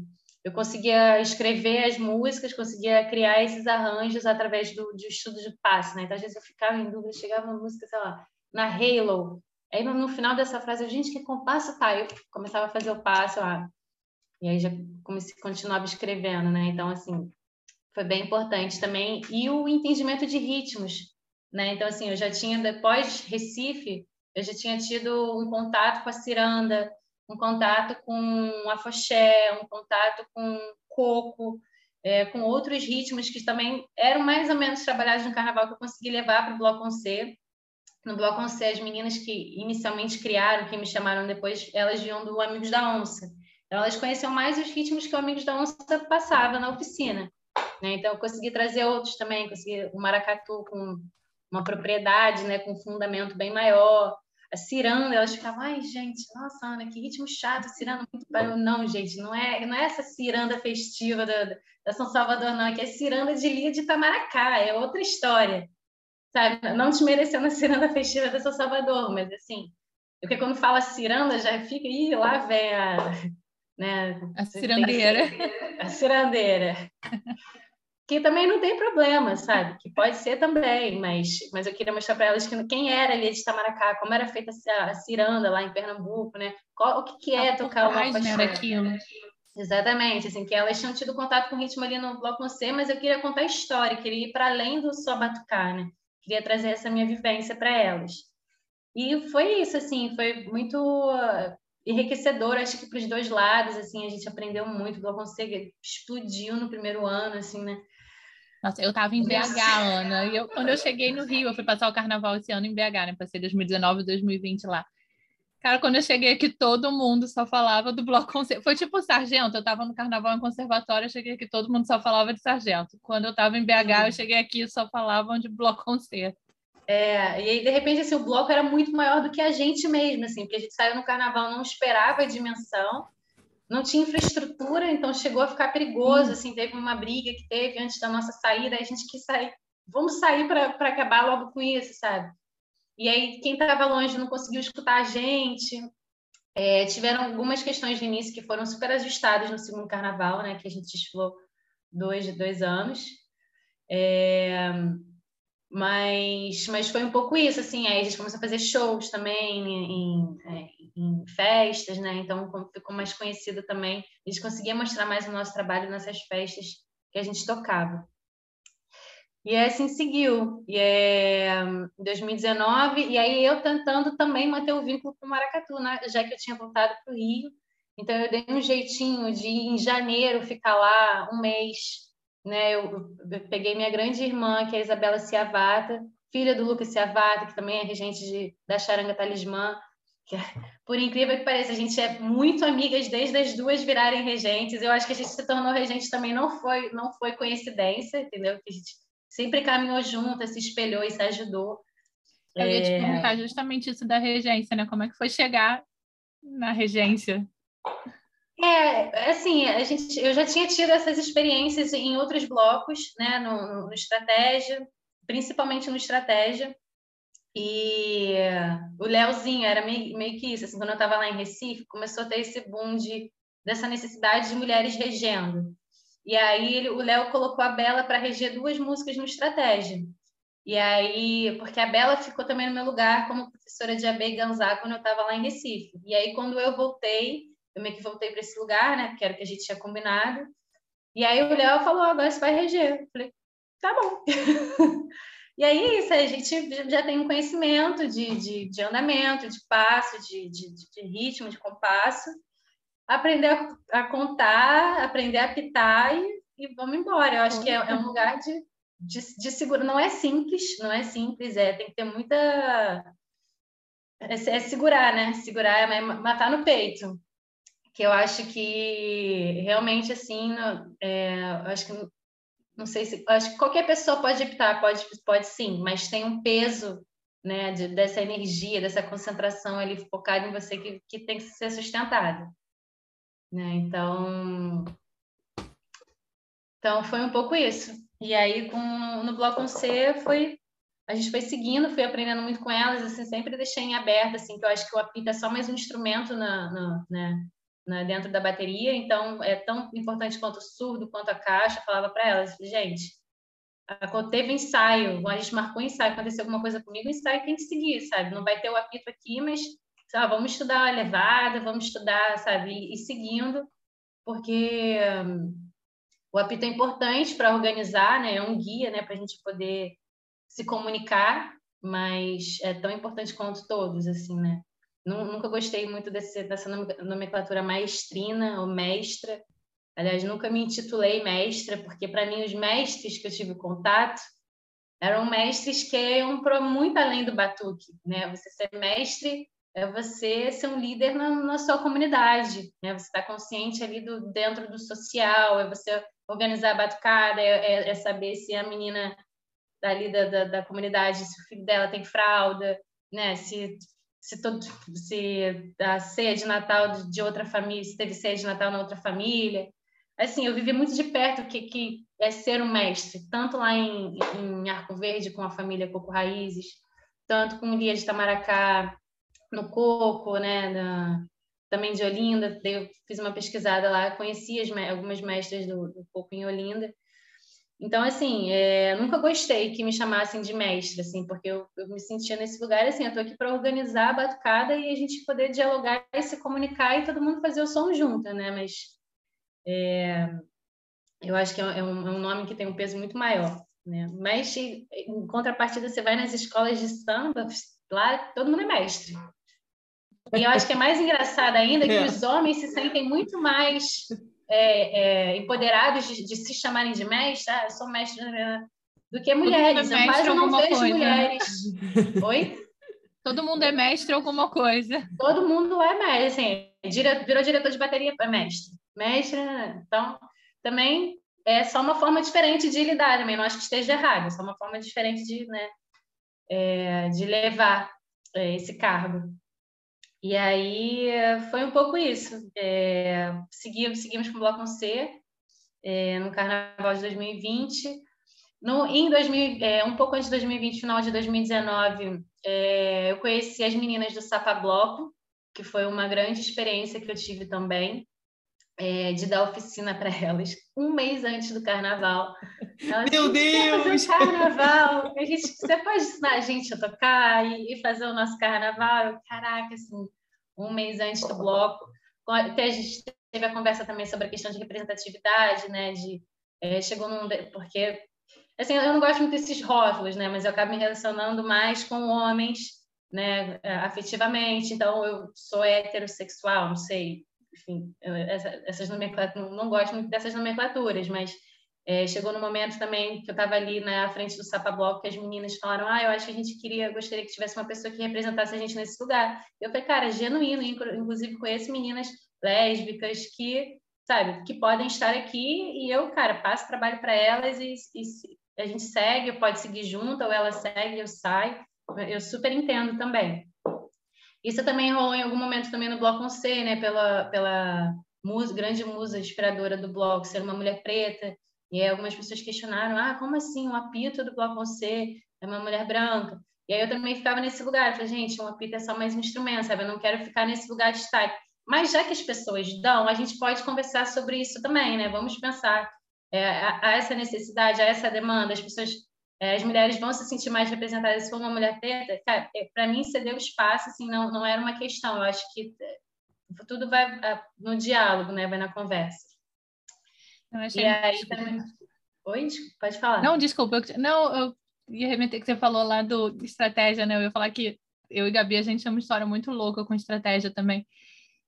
eu conseguia escrever as músicas, conseguia criar esses arranjos através do, do estudo de passo. Né? Então, às vezes eu ficava em dúvida, chegava uma música, sei lá, na Halo, aí no, no final dessa frase, eu, gente, que compasso tá? Eu começava a fazer o passo, lá. E aí já comecei, continuava escrevendo, né? Então, assim, foi bem importante também. E o entendimento de ritmos, né? Então, assim, eu já tinha, depois Recife, eu já tinha tido um contato com a ciranda, um contato com a foché, um contato com coco, é, com outros ritmos que também eram mais ou menos trabalhados no carnaval que eu consegui levar para o Bloco C. No Bloco C, as meninas que inicialmente criaram, que me chamaram depois, elas vinham do Amigos da Onça. Então, elas conheciam mais os ritmos que o Amigos da Onça passava na oficina. Né? Então, eu consegui trazer outros também, consegui o maracatu com uma propriedade, né, com um fundamento bem maior. A ciranda, elas ficavam, ai, gente, nossa, Ana, que ritmo chato, ciranda muito barulho. Não, gente, não é, não é essa ciranda festiva da, da São Salvador, não, é que é ciranda de Lia de Itamaracá, é outra história. Sabe? Não desmerecendo a ciranda festiva da São Salvador, mas assim, porque quando fala ciranda já fica, ih, lá vem a né? A cirandeira. <laughs> A cirandeira. que também não tem problema, sabe? Que pode ser também, mas, mas eu queria mostrar para elas que quem era ali de Itamaracá, como era feita a ciranda lá em Pernambuco, né? Qual, o que, que é tocar uma paixão. daquilo. Exatamente, assim, que elas tinham tido contato com o ritmo ali no Bloco C, mas eu queria contar a história, queria ir para além do só batucar, né? Queria trazer essa minha vivência para elas. E foi isso, assim, foi muito enriquecedor, acho que para os dois lados, assim, a gente aprendeu muito. O Glaucon explodiu no primeiro ano, assim, né? Nossa, eu estava em BH, Ana, e eu, quando eu cheguei no Rio, eu fui passar o carnaval esse ano em BH, né? Passei 2019 e 2020 lá. Cara, quando eu cheguei aqui, todo mundo só falava do bloco concerto. Foi tipo sargento, eu estava no carnaval em conservatório, eu cheguei aqui, todo mundo só falava de sargento. Quando eu estava em BH, eu cheguei aqui só falavam de bloco concerto. É, e aí, de repente, assim, o bloco era muito maior do que a gente mesmo, assim, porque a gente saiu no carnaval, não esperava a dimensão, não tinha infraestrutura, então chegou a ficar perigoso, hum. assim, teve uma briga que teve antes da nossa saída, a gente quis sair, vamos sair para acabar logo com isso, sabe? E aí, quem estava longe não conseguiu escutar a gente. É, tiveram algumas questões de início que foram super ajustadas no segundo carnaval, né? Que a gente desfilou dois, dois anos. É, mas, mas foi um pouco isso, assim, aí a gente começou a fazer shows também em, em, em festas, né? Então ficou mais conhecido também. A gente conseguia mostrar mais o nosso trabalho nessas festas que a gente tocava. E assim seguiu. E é, em 2019, e aí eu tentando também manter o vínculo com o Maracatu, né? já que eu tinha voltado para o Rio. Então eu dei um jeitinho de em janeiro ficar lá um mês. Né? Eu, eu peguei minha grande irmã, que é a Isabela Ciavata, filha do Lucas Ciavata, que também é regente de, da Charanga Talismã. Que, <laughs> por incrível que pareça, a gente é muito amigas desde as duas virarem regentes. Eu acho que a gente se tornou regente também não foi não foi coincidência, entendeu? Que a gente sempre caminhou junto, se espelhou e se ajudou. Eu ia te é. perguntar justamente isso da regência, né? Como é que foi chegar na regência? É, assim, a gente, eu já tinha tido essas experiências em outros blocos, né? No, no Estratégia, principalmente no Estratégia. E o Leozinho era meio, meio que isso, assim, quando eu estava lá em Recife, começou a ter esse boom de, dessa necessidade de mulheres regendo. E aí ele, o Léo colocou a Bela para reger duas músicas no Estratégia. E aí, porque a Bela ficou também no meu lugar como professora de AB e quando eu estava lá em Recife. E aí, quando eu voltei, eu meio que voltei para esse lugar, né? Porque era o que a gente tinha combinado. E aí o Léo falou, agora você vai reger. Eu falei, tá bom. <laughs> e aí, isso, a gente já tem um conhecimento de, de, de andamento, de passo, de, de, de ritmo, de compasso aprender a, a contar, aprender a pitar e, e vamos embora. Eu acho que é, é um lugar de, de, de seguro. Não é simples, não é simples, é, tem que ter muita. É, é segurar, né? Segurar é matar no peito. Que eu acho que realmente assim, é, acho que não sei se acho que qualquer pessoa pode optar, pode, pode sim, mas tem um peso né, de, dessa energia, dessa concentração ali focada em você que, que tem que ser sustentado. Né? Então, então foi um pouco isso. E aí com, no bloco C foi a gente foi seguindo, fui aprendendo muito com elas, assim, sempre deixei em aberto, assim, que eu acho que o apito é só mais um instrumento na, na, né, na, dentro da bateria, então é tão importante quanto o surdo, quanto a caixa, falava para elas, gente, teve ensaio, a gente marcou ensaio, aconteceu alguma coisa comigo, ensaio tem que seguir, sabe? Não vai ter o apito aqui, mas ah, vamos estudar a levada, vamos estudar, sabe, e, seguindo, porque um, o apito é importante para organizar, né? É um guia, né, para a gente poder se comunicar, mas é tão importante quanto todos, assim, né? Nunca gostei muito desse, dessa nomenclatura maestrina ou mestra. Aliás, nunca me intitulei mestra, porque para mim os mestres que eu tive contato eram mestres que iam para muito além do batuque, né? Você ser mestre é você ser um líder na, na sua comunidade, né? Você está consciente ali do dentro do social, é você organizar a batucada, é, é, é saber se a menina dali da, da, da, comunidade, se o filho dela tem fralda, né? Se se todo se a ceia de Natal de, de outra família, se teve ceia de Natal na outra família, assim, eu vivi muito de perto o que, que é ser um mestre, tanto lá em, em Arco Verde com a família Coco Raízes, tanto com o Lia de Tamaracá, no Coco, né, na, também de Olinda, eu fiz uma pesquisada lá, conheci as, algumas mestras do, do Coco em Olinda. Então, assim, é, nunca gostei que me chamassem de mestre, assim, porque eu, eu me sentia nesse lugar, assim, eu estou aqui para organizar a batucada e a gente poder dialogar e se comunicar e todo mundo fazer o som junto, né? Mas é, eu acho que é um, é um nome que tem um peso muito maior, né? Mas, em contrapartida, você vai nas escolas de samba, lá todo mundo é mestre. E eu acho que é mais engraçado ainda que é. os homens se sentem muito mais é, é, empoderados de, de, se chamarem de mestre, ah, eu sou mestre, né, do que mulheres. Eu quase não vejo coisa. mulheres. <laughs> Oi? Todo mundo é mestre alguma coisa. Todo mundo é mestre, assim, virou diretor de bateria, é mestre. Mestre, então, também é só uma forma diferente de lidar também, não acho que esteja errado, é só uma forma diferente de, né, é, de levar é, esse cargo. E aí foi um pouco isso. É, seguimos, seguimos com o Bloco C é, no Carnaval de 2020. No, em 2000, é, um pouco antes de 2020, final de 2019, é, eu conheci as meninas do Sapa Bloco, que foi uma grande experiência que eu tive também é, de dar oficina para elas um mês antes do carnaval. Elas, Meu Deus! Um carnaval, a gente, você pode ensinar a gente a tocar e, e fazer o nosso carnaval? Eu, caraca, assim, um mês antes do bloco. Até a gente teve a conversa também sobre a questão de representatividade, né? De, é, chegou num. Porque, assim, eu não gosto muito desses rótulos, né? Mas eu acabo me relacionando mais com homens, né? Afetivamente. Então, eu sou heterossexual, não sei enfim, essas nomenclaturas, não gosto muito dessas nomenclaturas, mas é, chegou no momento também que eu estava ali na frente do Sapa Bloco, que as meninas falaram, ah, eu acho que a gente queria, gostaria que tivesse uma pessoa que representasse a gente nesse lugar. Eu falei, cara, genuíno, inclusive conheço meninas lésbicas que, sabe, que podem estar aqui e eu, cara, passo trabalho para elas e, e a gente segue, pode seguir junto, ou ela segue, eu saio. Eu super entendo também. Isso também rolou em algum momento também no Bloco C, né? Pela, pela musa, grande musa inspiradora do Bloco, ser uma mulher preta. E aí algumas pessoas questionaram, ah, como assim? Um apito do Bloco C é uma mulher branca. E aí eu também ficava nesse lugar. Eu falei, gente, um apito é só mais um instrumento, sabe? Eu não quero ficar nesse lugar de destaque. Mas já que as pessoas dão, a gente pode conversar sobre isso também, né? Vamos pensar é, a, a, essa necessidade, a essa demanda. As pessoas as mulheres vão se sentir mais representadas se for uma mulher preta, cara, é, para mim ceder o espaço assim não, não era uma questão. Eu acho que é, tudo vai no diálogo, né? Vai na conversa. Eu achei e aí também... Oi, pode falar. Não, desculpa. Eu... Não, eu ia remeter que você falou lá do estratégia, né? Eu ia falar que eu e Gabi, a gente tem uma história muito louca com estratégia também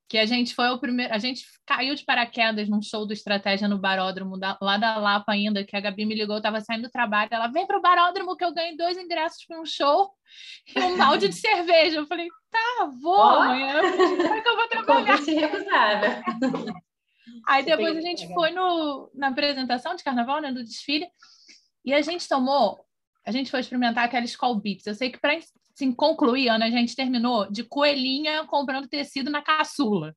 que a gente foi o primeiro, a gente caiu de paraquedas num show do Estratégia no Baródromo, da, lá da Lapa ainda, que a Gabi me ligou, eu tava saindo do trabalho, ela vem pro Baródromo que eu ganhei dois ingressos para um show e um balde de cerveja. Eu falei, tá, vou, oh. amanhã, como é que eu vou <laughs> trabalhar? Se recusava. <laughs> Aí depois a gente foi no, na apresentação de carnaval, né, do desfile, e a gente tomou, a gente foi experimentar aquela Skull Beats. Eu sei que para assim, concluir, Ana, a gente terminou de coelhinha comprando tecido na caçula.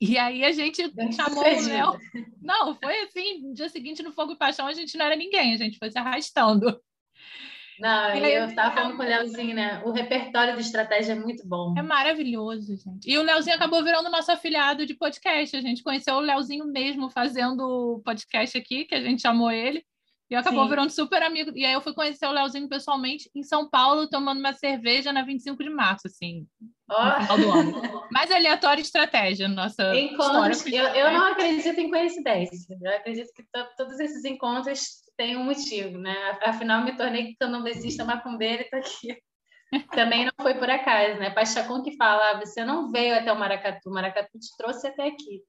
E aí a gente <laughs> Bem chamou o Léo. Não, foi assim, no dia seguinte no Fogo e Paixão a gente não era ninguém, a gente foi se arrastando. Não, aí, eu estava falando com o Leozinho, né? O repertório de estratégia é muito bom. É maravilhoso, gente. E o Leozinho acabou virando nosso afiliado de podcast. A gente conheceu o Leozinho mesmo fazendo podcast aqui, que a gente chamou ele. E acabou Sim. virando super amigo. E aí eu fui conhecer o Leozinho pessoalmente em São Paulo, tomando uma cerveja na 25 de março, assim, oh. no final do ano. Mais aleatória estratégia, nossa Encontros, eu, eu não acredito em coincidência. Eu acredito que todos esses encontros têm um motivo, né? Afinal, me tornei candomblessista macumbeira e tô aqui. <laughs> Também não foi por acaso, né? Pachacon que fala, ah, você não veio até o Maracatu, o Maracatu te trouxe até aqui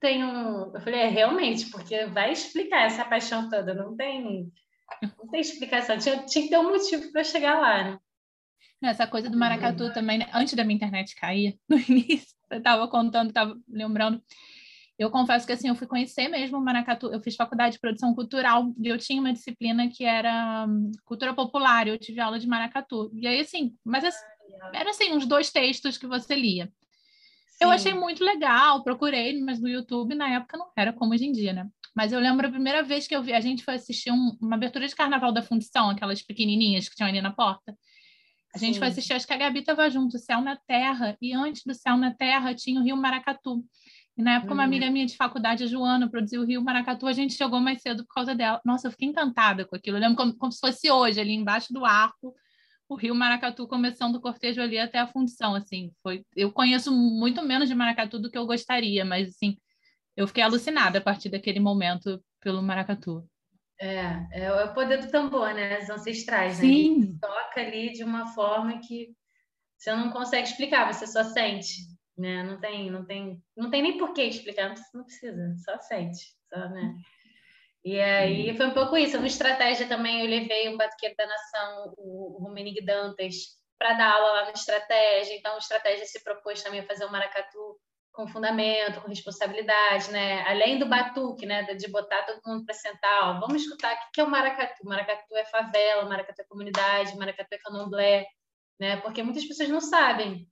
tem um. Eu falei, é realmente, porque vai explicar essa paixão toda, não tem, não tem explicação. Tinha, tinha que ter um motivo para chegar lá, né? Essa coisa do maracatu também, né? antes da minha internet cair, <laughs> no início, eu estava contando, estava lembrando. Eu confesso que assim, eu fui conhecer mesmo o maracatu. Eu fiz faculdade de produção cultural e eu tinha uma disciplina que era hum, cultura popular. Eu tive aula de maracatu. E aí, assim, mas assim, era assim, uns dois textos que você lia. Eu achei muito legal, procurei, mas no YouTube na época não era como hoje em dia, né? Mas eu lembro a primeira vez que eu vi, a gente foi assistir um, uma abertura de carnaval da Fundição, aquelas pequenininhas que tinham ali na porta. A gente Sim. foi assistir, acho que a Gabi estava junto, Céu na Terra, e antes do Céu na Terra tinha o Rio Maracatu. E na época, uma uhum. amiga minha de faculdade, a Joana, produziu o Rio Maracatu, a gente chegou mais cedo por causa dela. Nossa, eu fiquei encantada com aquilo. Eu lembro como, como se fosse hoje, ali embaixo do arco, o Rio Maracatu começando o cortejo ali até a fundição, assim, foi, eu conheço muito menos de Maracatu do que eu gostaria, mas assim, eu fiquei alucinada a partir daquele momento pelo Maracatu. É, é o poder do tambor, né? As ancestrais, né? Sim. né? toca ali de uma forma que você não consegue explicar, você só sente, né? Não tem, não tem, não tem nem por que explicar, não precisa, só sente, só, né? E aí foi um pouco isso. No estratégia também eu levei o Batuqueiro da Nação, o, Romenig Dantas, para dar aula lá no estratégia. Então, o estratégia se propôs também a fazer o maracatu com fundamento, com responsabilidade, né? Além do batuque, né? De botar todo mundo para sentar, ó, vamos escutar o que é o maracatu. Maracatu é favela, maracatu é comunidade, maracatu é candomblé, né? Porque muitas pessoas não sabem,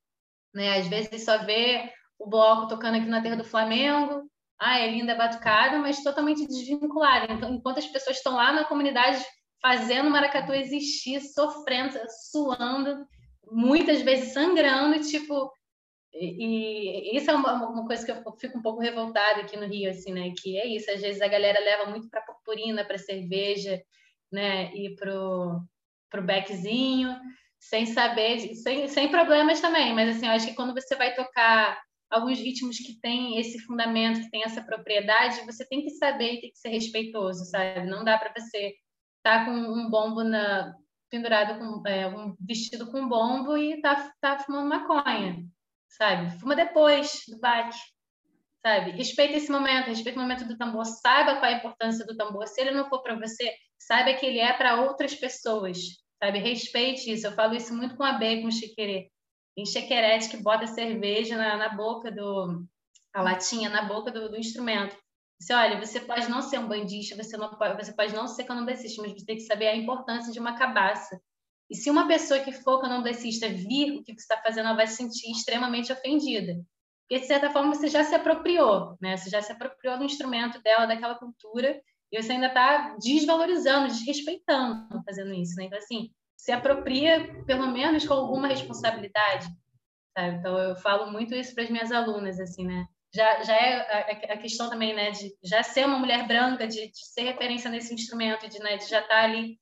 né? Às vezes só vê o bloco tocando aqui na Terra do Flamengo, ah, é linda, é batucada, mas totalmente desvinculada. Então, enquanto as pessoas estão lá na comunidade fazendo o maracatu existir, sofrendo, suando, muitas vezes sangrando, tipo, e, e isso é uma, uma, coisa que eu fico um pouco revoltada aqui no Rio, assim, né? Que é isso, às vezes a galera leva muito para purpurina, para cerveja, né? E pro pro beckzinho, sem saber, sem, sem problemas também. Mas assim, eu acho que quando você vai tocar alguns ritmos que têm esse fundamento, que tem essa propriedade, você tem que saber e tem que ser respeitoso, sabe? Não dá para você estar tá com um bombo na pendurado com é, um vestido com bombo e tá, tá fumando maconha, sabe? Fuma depois do baque, sabe? Respeita esse momento, respeita o momento do tambor, saiba qual é a importância do tambor. Se ele não for para você, saiba que ele é para outras pessoas, sabe? Respeite isso. Eu falo isso muito com a B, com o Chiquerê. Em Chequerete, que bota cerveja na, na boca do... a latinha na boca do, do instrumento. Você olha, você pode não ser um bandista, você, não pode, você pode não ser candomblessista, mas você tem que saber a importância de uma cabaça. E se uma pessoa que for candomblessista vir o que você está fazendo, ela vai se sentir extremamente ofendida. Porque, de certa forma, você já se apropriou, né? Você já se apropriou do instrumento dela, daquela cultura, e você ainda está desvalorizando, desrespeitando fazendo isso, né? Então, assim, se apropria, pelo menos, com alguma responsabilidade, sabe? Então, eu falo muito isso para as minhas alunas, assim, né? já, já é a, a, questão também, né, de já ser uma mulher branca, de, de ser referência nesse instrumento, de, né, de já estar tá ali.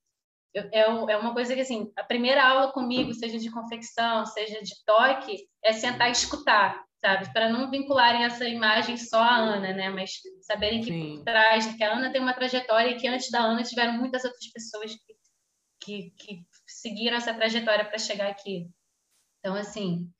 Eu, é, é uma coisa que, assim, a primeira aula comigo, seja de confecção, seja de toque, é sentar e escutar, sabe? Para não vincularem essa imagem só à Ana, né? Mas saberem que Sim. por trás, que a Ana tem uma trajetória e que antes da Ana tiveram muitas outras pessoas que, que, que seguiram essa trajetória para chegar aqui. Então, assim,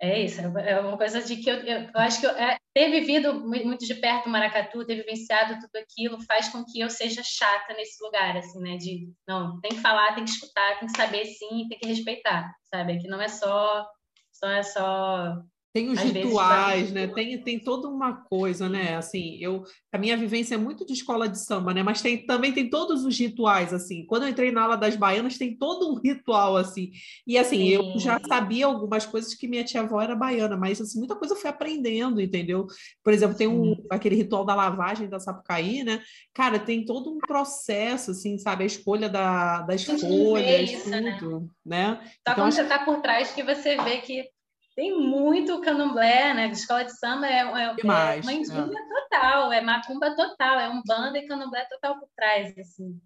é isso, é, é uma coisa de que eu, eu, eu acho que eu, é, ter vivido muito de perto o Maracatu, ter vivenciado tudo aquilo, faz com que eu seja chata nesse lugar, assim, né? De, não, tem que falar, tem que escutar, tem que saber sim, tem que respeitar, sabe? Que não é só, só é só tem os Às rituais, né? Tem, tem toda uma coisa, né? Assim, eu a minha vivência é muito de escola de samba, né? Mas tem, também tem todos os rituais, assim. Quando eu entrei na aula das baianas, tem todo um ritual, assim. E assim, Sim. eu já sabia algumas coisas que minha tia-avó era baiana, mas assim, muita coisa eu fui aprendendo, entendeu? Por exemplo, tem um, aquele ritual da lavagem da Sapucaí, né? Cara, tem todo um processo, assim, sabe? A escolha da, das folhas, isso, né? tudo, né? né? Só então, quando acho... você está por trás que você vê que tem muito candomblé, né? Escola de samba é, é, Demais, é mandinga é. total, é macumba total, é um banda e candomblé total por trás, assim.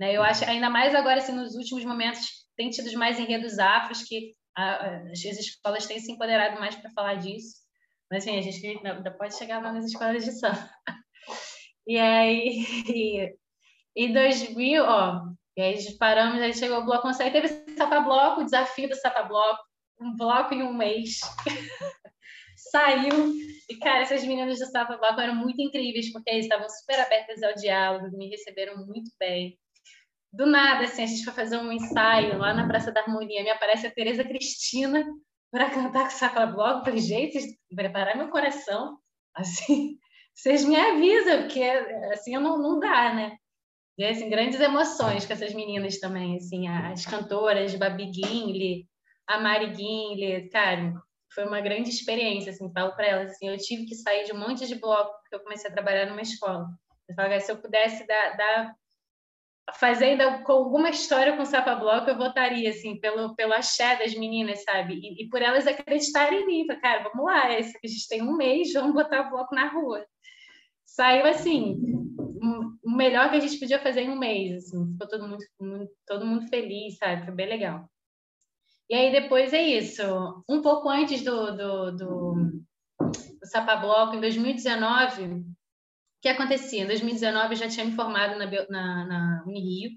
Né? Eu acho, ainda mais agora, assim, nos últimos momentos, tem tido mais enredos afros que a, as escolas têm se empoderado mais para falar disso. Mas, assim, a gente ainda pode chegar lá nas escolas de samba. E aí, <laughs> em 2000, ó, e aí paramos, aí chegou o Bloco Conceito, teve Sapa Bloco, o desafio do Sapa Bloco, um bloco em um mês. <laughs> Saiu. E, cara, essas meninas do Sapa Bloco eram muito incríveis, porque eles estavam super abertas ao diálogo, me receberam muito bem. Do nada, assim, a gente foi fazer um ensaio lá na Praça da Harmonia. Me aparece a Tereza Cristina para cantar com o Sapa Bloco. Falei, gente, vocês prepararam meu coração. Assim, <laughs> vocês me avisam, porque assim não, não dá, né? E assim, grandes emoções com essas meninas também, assim, as cantoras, Babi Guinle, a Mari Guinle, cara, foi uma grande experiência, assim, falo para elas, assim, eu tive que sair de um monte de bloco porque eu comecei a trabalhar numa escola. Eu falo, se eu pudesse dar, dar fazer ainda com alguma história com Sapa Bloco, eu votaria, assim, pelo, pelo axé das meninas, sabe? E, e por elas acreditarem em mim. Falei, cara, vamos lá, esse, a gente tem um mês, vamos botar o bloco na rua. Saiu, assim, o melhor que a gente podia fazer em um mês, assim. Ficou todo mundo, todo mundo feliz, sabe? Foi bem legal. E aí depois é isso. Um pouco antes do, do, do, do em 2019, o que acontecia? Em 2019 eu já tinha me formado na, na, na Unirio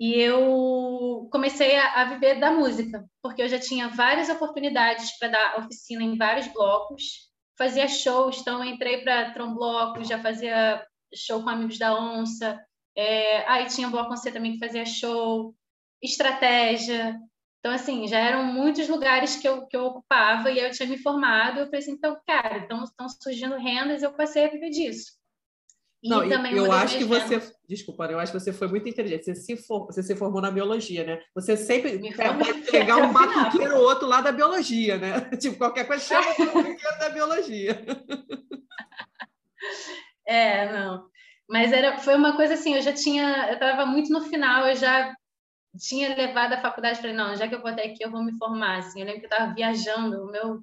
e eu comecei a, a, viver da música, porque eu já tinha várias oportunidades para dar oficina em vários blocos, fazia shows, então entrei para Trombloco, já fazia show com Amigos da Onça. É, aí tinha Boa Conceito também que fazia show, estratégia. Então, assim, já eram muitos lugares que eu, que eu ocupava e eu tinha me formado. Eu falei assim, então, cara, então, estão surgindo rendas e eu passei a viver disso. E não, também eu acho que você, rendas... desculpa, eu acho que você foi muito inteligente. Você se, for, você se formou na biologia, né? Você sempre pode <laughs> pegar um batuqueiro ou outro lá da biologia, né? <laughs> Tipo, qualquer coisa chama batuqueiro da biologia. <laughs> É, não. Mas era, foi uma coisa assim, eu já tinha, eu estava muito no final, eu já tinha levado a faculdade, falei, não, já que eu vou até aqui, eu vou me formar, assim. Eu lembro que eu estava viajando, o meu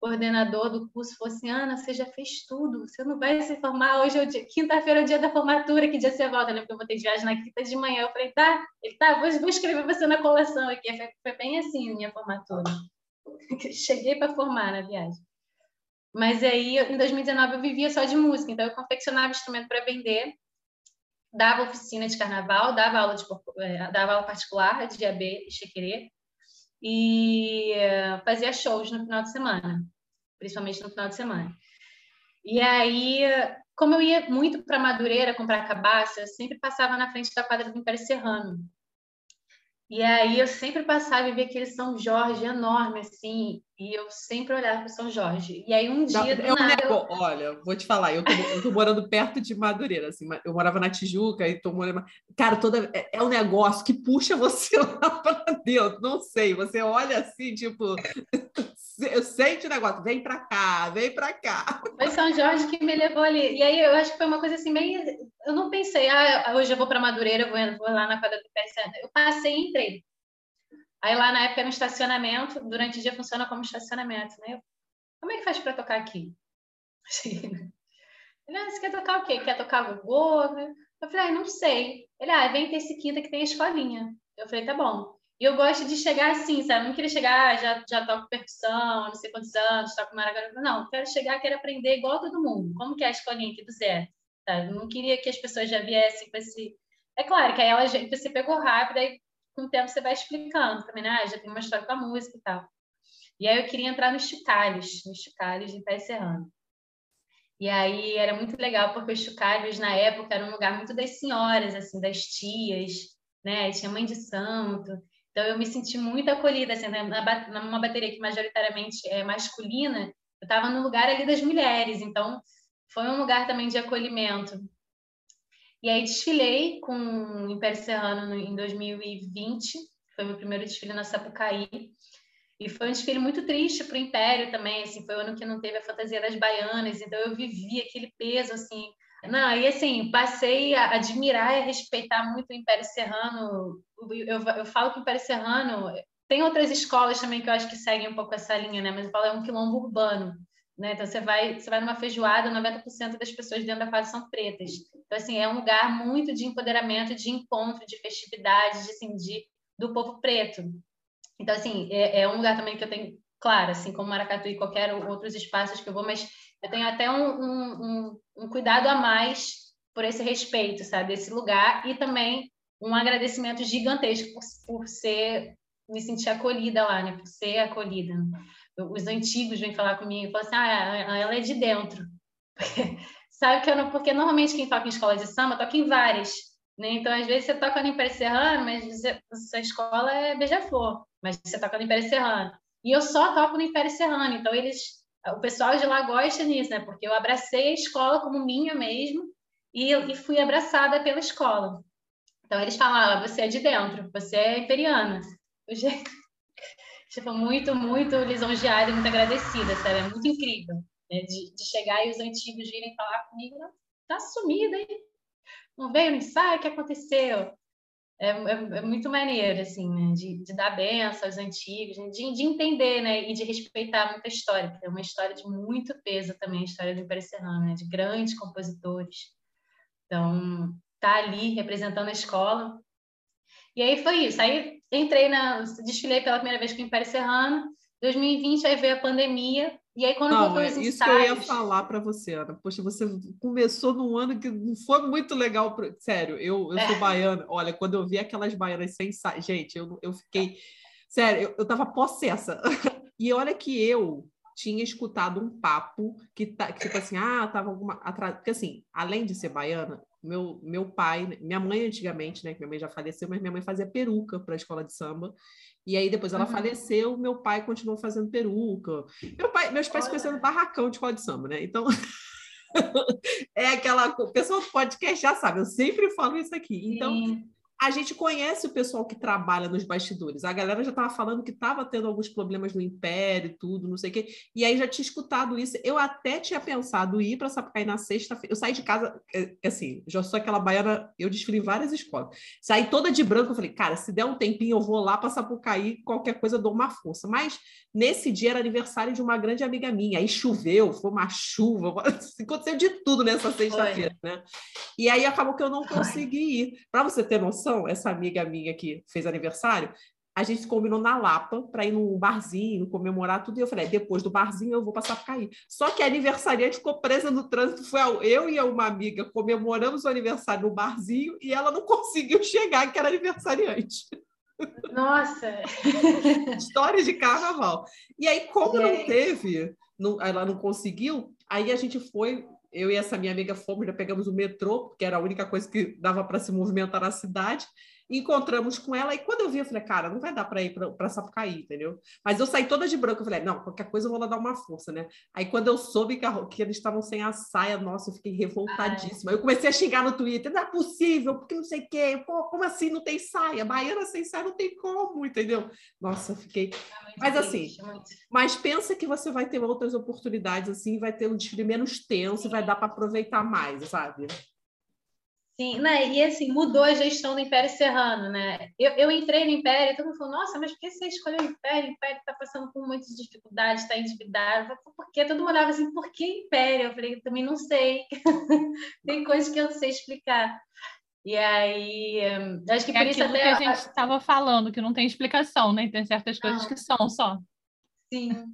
coordenador do curso falou assim, Ana, você já fez tudo, você não vai se formar, hoje é o dia, quinta-feira é o dia da formatura, que dia você volta? Eu lembro que eu voltei de viagem na quinta de manhã, eu falei, tá, ele tá, vou, vou escrever você na colação aqui, foi, foi bem assim minha formatura. <laughs> Cheguei para formar na viagem. Mas aí, em 2019, eu vivia só de música, então eu confeccionava instrumento para vender, dava oficina de carnaval, dava aula, de, é, dava aula particular de AB e chequerê, e fazia shows no final de semana, principalmente no final de semana. E aí, como eu ia muito para Madureira comprar cabaça, eu sempre passava na frente da quadra do Império Serrano. E aí eu sempre passava e via aquele São Jorge enorme, assim, e eu sempre olhava para São Jorge. E aí um dia. é um nada, eu... Olha, vou te falar, eu tô, eu tô, morando perto de Madureira, assim, eu morava na Tijuca e tô morando. Cara, toda, é, é um negócio que puxa você <laughs> lá para dentro, não sei, você olha assim, tipo, eu sente o negócio, vem para cá, vem para cá. Foi São Jorge que me levou ali. E aí eu acho que foi uma coisa assim, meio. Eu não pensei, ah, hoje eu vou para Madureira, vou, vou lá na quadra do PSN. Eu passei e entrei. Aí lá na época era um estacionamento, durante o dia funciona como estacionamento, né? Eu, como é que faz para tocar aqui? Ele, <laughs> ah, você quer tocar o quê? Quer tocar o Né? Eu falei, ah, não sei. Ele, ah, vem ter esse quinta que tem a escolinha. Eu falei, tá bom. E eu gosto de chegar assim, sabe? Não queria chegar, ah, já, já toco percussão, não sei quantos anos, toco maracatu. Não, quero chegar, quero aprender igual todo mundo. Como que é a escolinha aqui do? Tá? Eu não queria que as pessoas já viessem com esse... É claro que aí ela, você pegou rápido, aí com o tempo você vai explicando também, né? Ah, já tem uma história com a música e tal. E aí eu queria entrar nos chocalhos, nos chocalhos de Pé Serrano. E aí era muito legal, porque os chocalhos, na época, era um lugar muito das senhoras, assim, das tias, né? Tinha mãe de santo. Então, eu me senti muito acolhida, assim, né? numa bateria que majoritariamente é masculina, eu estava no lugar ali das mulheres, então foi um lugar também de acolhimento. E aí desfilei com o Império Serrano em 2020, foi meu primeiro desfile na Sapucaí, e foi um desfile muito triste para o Império também, assim, foi o ano que não teve a fantasia das baianas, então eu vivi aquele peso, assim, não, e assim, passei a admirar e a respeitar muito o Império Serrano. Eu, eu falo que o Império Serrano tem outras escolas também que eu acho que seguem um pouco essa linha, né? Mas eu falo é um quilombo urbano, né? Então você vai, você vai numa feijoada, 90% das pessoas dentro da quadra são pretas. Então assim, é um lugar muito de empoderamento, de encontro, de festividade, de assim, de do povo preto. Então assim, é, é um lugar também que eu tenho, claro, assim como Maracatu e qualquer outros espaços que eu vou, mas eu tenho até um, um, um, cuidado a mais por esse respeito, sabe, desse lugar e também um agradecimento gigantesco por, por ser me sentir acolhida lá, né, por ser acolhida. Os antigos vêm falar comigo e falam assim, ah, ela é de dentro. <laughs> sabe que eu não, porque normalmente quem toca em escola de samba toca em várias, né? Então às vezes você toca no Império Serrano, mas sua escola é beija-flor, mas você toca no Império Serrano. E eu só toco no Império Serrano, então eles o pessoal de lá gosta nisso, né? Porque eu abracei a escola como minha mesmo e, e fui abraçada pela escola. Então eles falavam, ah, você é de dentro, você é imperiana. <laughs> Eu já... tipo, muito, muito lisonjeada e muito agradecida, sabe? É muito incrível né? de, de, chegar e os antigos virem falar comigo, tá sumida, hein? Não veio no ensaio, o que aconteceu? É, é, é, muito maneiro, assim, né? de, de dar benção aos antigos, né? de, de, entender, né? E de respeitar muita história, porque é uma história de muito peso também, a história do Império Serrano, né? De grandes compositores. Então, tá ali representando a escola. E aí foi isso. Aí entrei na... Desfilei pela primeira vez com o Império Serrano. 2020, aí veio a pandemia, e aí, quando não, voltou é os isso que eu ia falar para você, Ana. Poxa, você começou num ano que não foi muito legal. Sério, eu, eu sou é. baiana. Olha, quando eu vi aquelas baianas sem Gente, eu, eu fiquei. Sério, eu, eu tava possessa. <laughs> E olha que eu tinha escutado um papo que, tá, que tipo assim, ah, tava alguma atrás, porque assim, além de ser baiana, meu, meu pai, minha mãe antigamente, né, que minha mãe já faleceu, mas minha mãe fazia peruca para a escola de samba. E aí depois ela uhum. faleceu, meu pai continuou fazendo peruca. Meu pai, meus pais se conheceram no barracão de escola de samba, né? Então <laughs> é aquela, o pessoal do podcast já sabe, eu sempre falo isso aqui. Então, Sim a gente conhece o pessoal que trabalha nos bastidores. A galera já estava falando que estava tendo alguns problemas no Império, tudo, não sei o quê. E aí já tinha escutado isso. Eu até tinha pensado ir para Sapucaí na sexta-feira. Eu saí de casa, é, é assim, já sou aquela baiana, eu desfilei em várias escolas. Saí toda de branco, eu falei, cara, se der um tempinho, eu vou lá para Sapucaí, qualquer coisa eu dou uma força. Mas nesse dia era aniversário de uma grande amiga minha. Aí choveu, foi uma chuva, <laughs> aconteceu de tudo nessa sexta-feira, né? E aí acabou que eu não consegui ir. Para você ter noção, essa amiga minha que fez aniversário, a gente combinou na Lapa para ir num barzinho, comemorar tudo. E eu falei, depois do barzinho eu vou passar por cair. Só que a aniversariante ficou presa no trânsito. Foi eu e uma amiga comemoramos o aniversário no barzinho e ela não <laughs> conseguiu chegar, que era aniversariante. Nossa! <laughs> História de carnaval. E aí, como é. não teve, não, ela não conseguiu, aí a gente foi eu e essa minha amiga fomos, já pegamos o metrô, porque era a única coisa que dava para se movimentar na cidade encontramos com ela, e quando eu vi, eu falei, cara, não vai dar para ir para Sapucaí, entendeu? Mas eu saí toda de branco, eu falei, não, qualquer coisa eu vou lá dar uma força, né? Aí quando eu soube que, a, que eles estavam sem a saia, nossa, eu fiquei revoltadíssima. Ai. Eu comecei a xingar no Twitter, não é possível, porque não sei o quê, pô, como assim não tem saia? Baiana sem saia não tem como, entendeu? Nossa, eu fiquei... É mas assim, mas pensa que você vai ter outras oportunidades, assim, vai ter um desfile menos tenso, vai dar para aproveitar mais, sabe? Sim, né? E assim, mudou a gestão do Império Serrano, né? Eu, eu entrei no Império e todo mundo falou, nossa, mas por que você escolheu o Império? O Império está passando por muitas dificuldades, está endividado. Eu falei, por quê? Todo mundo olhava assim, por que Império? Eu falei, também não sei. <laughs> Tem coisas que eu não sei explicar. E aí, acho que é por isso até... que a gente estava falando, que não tem explicação, né? Tem certas coisas que são só. Sim.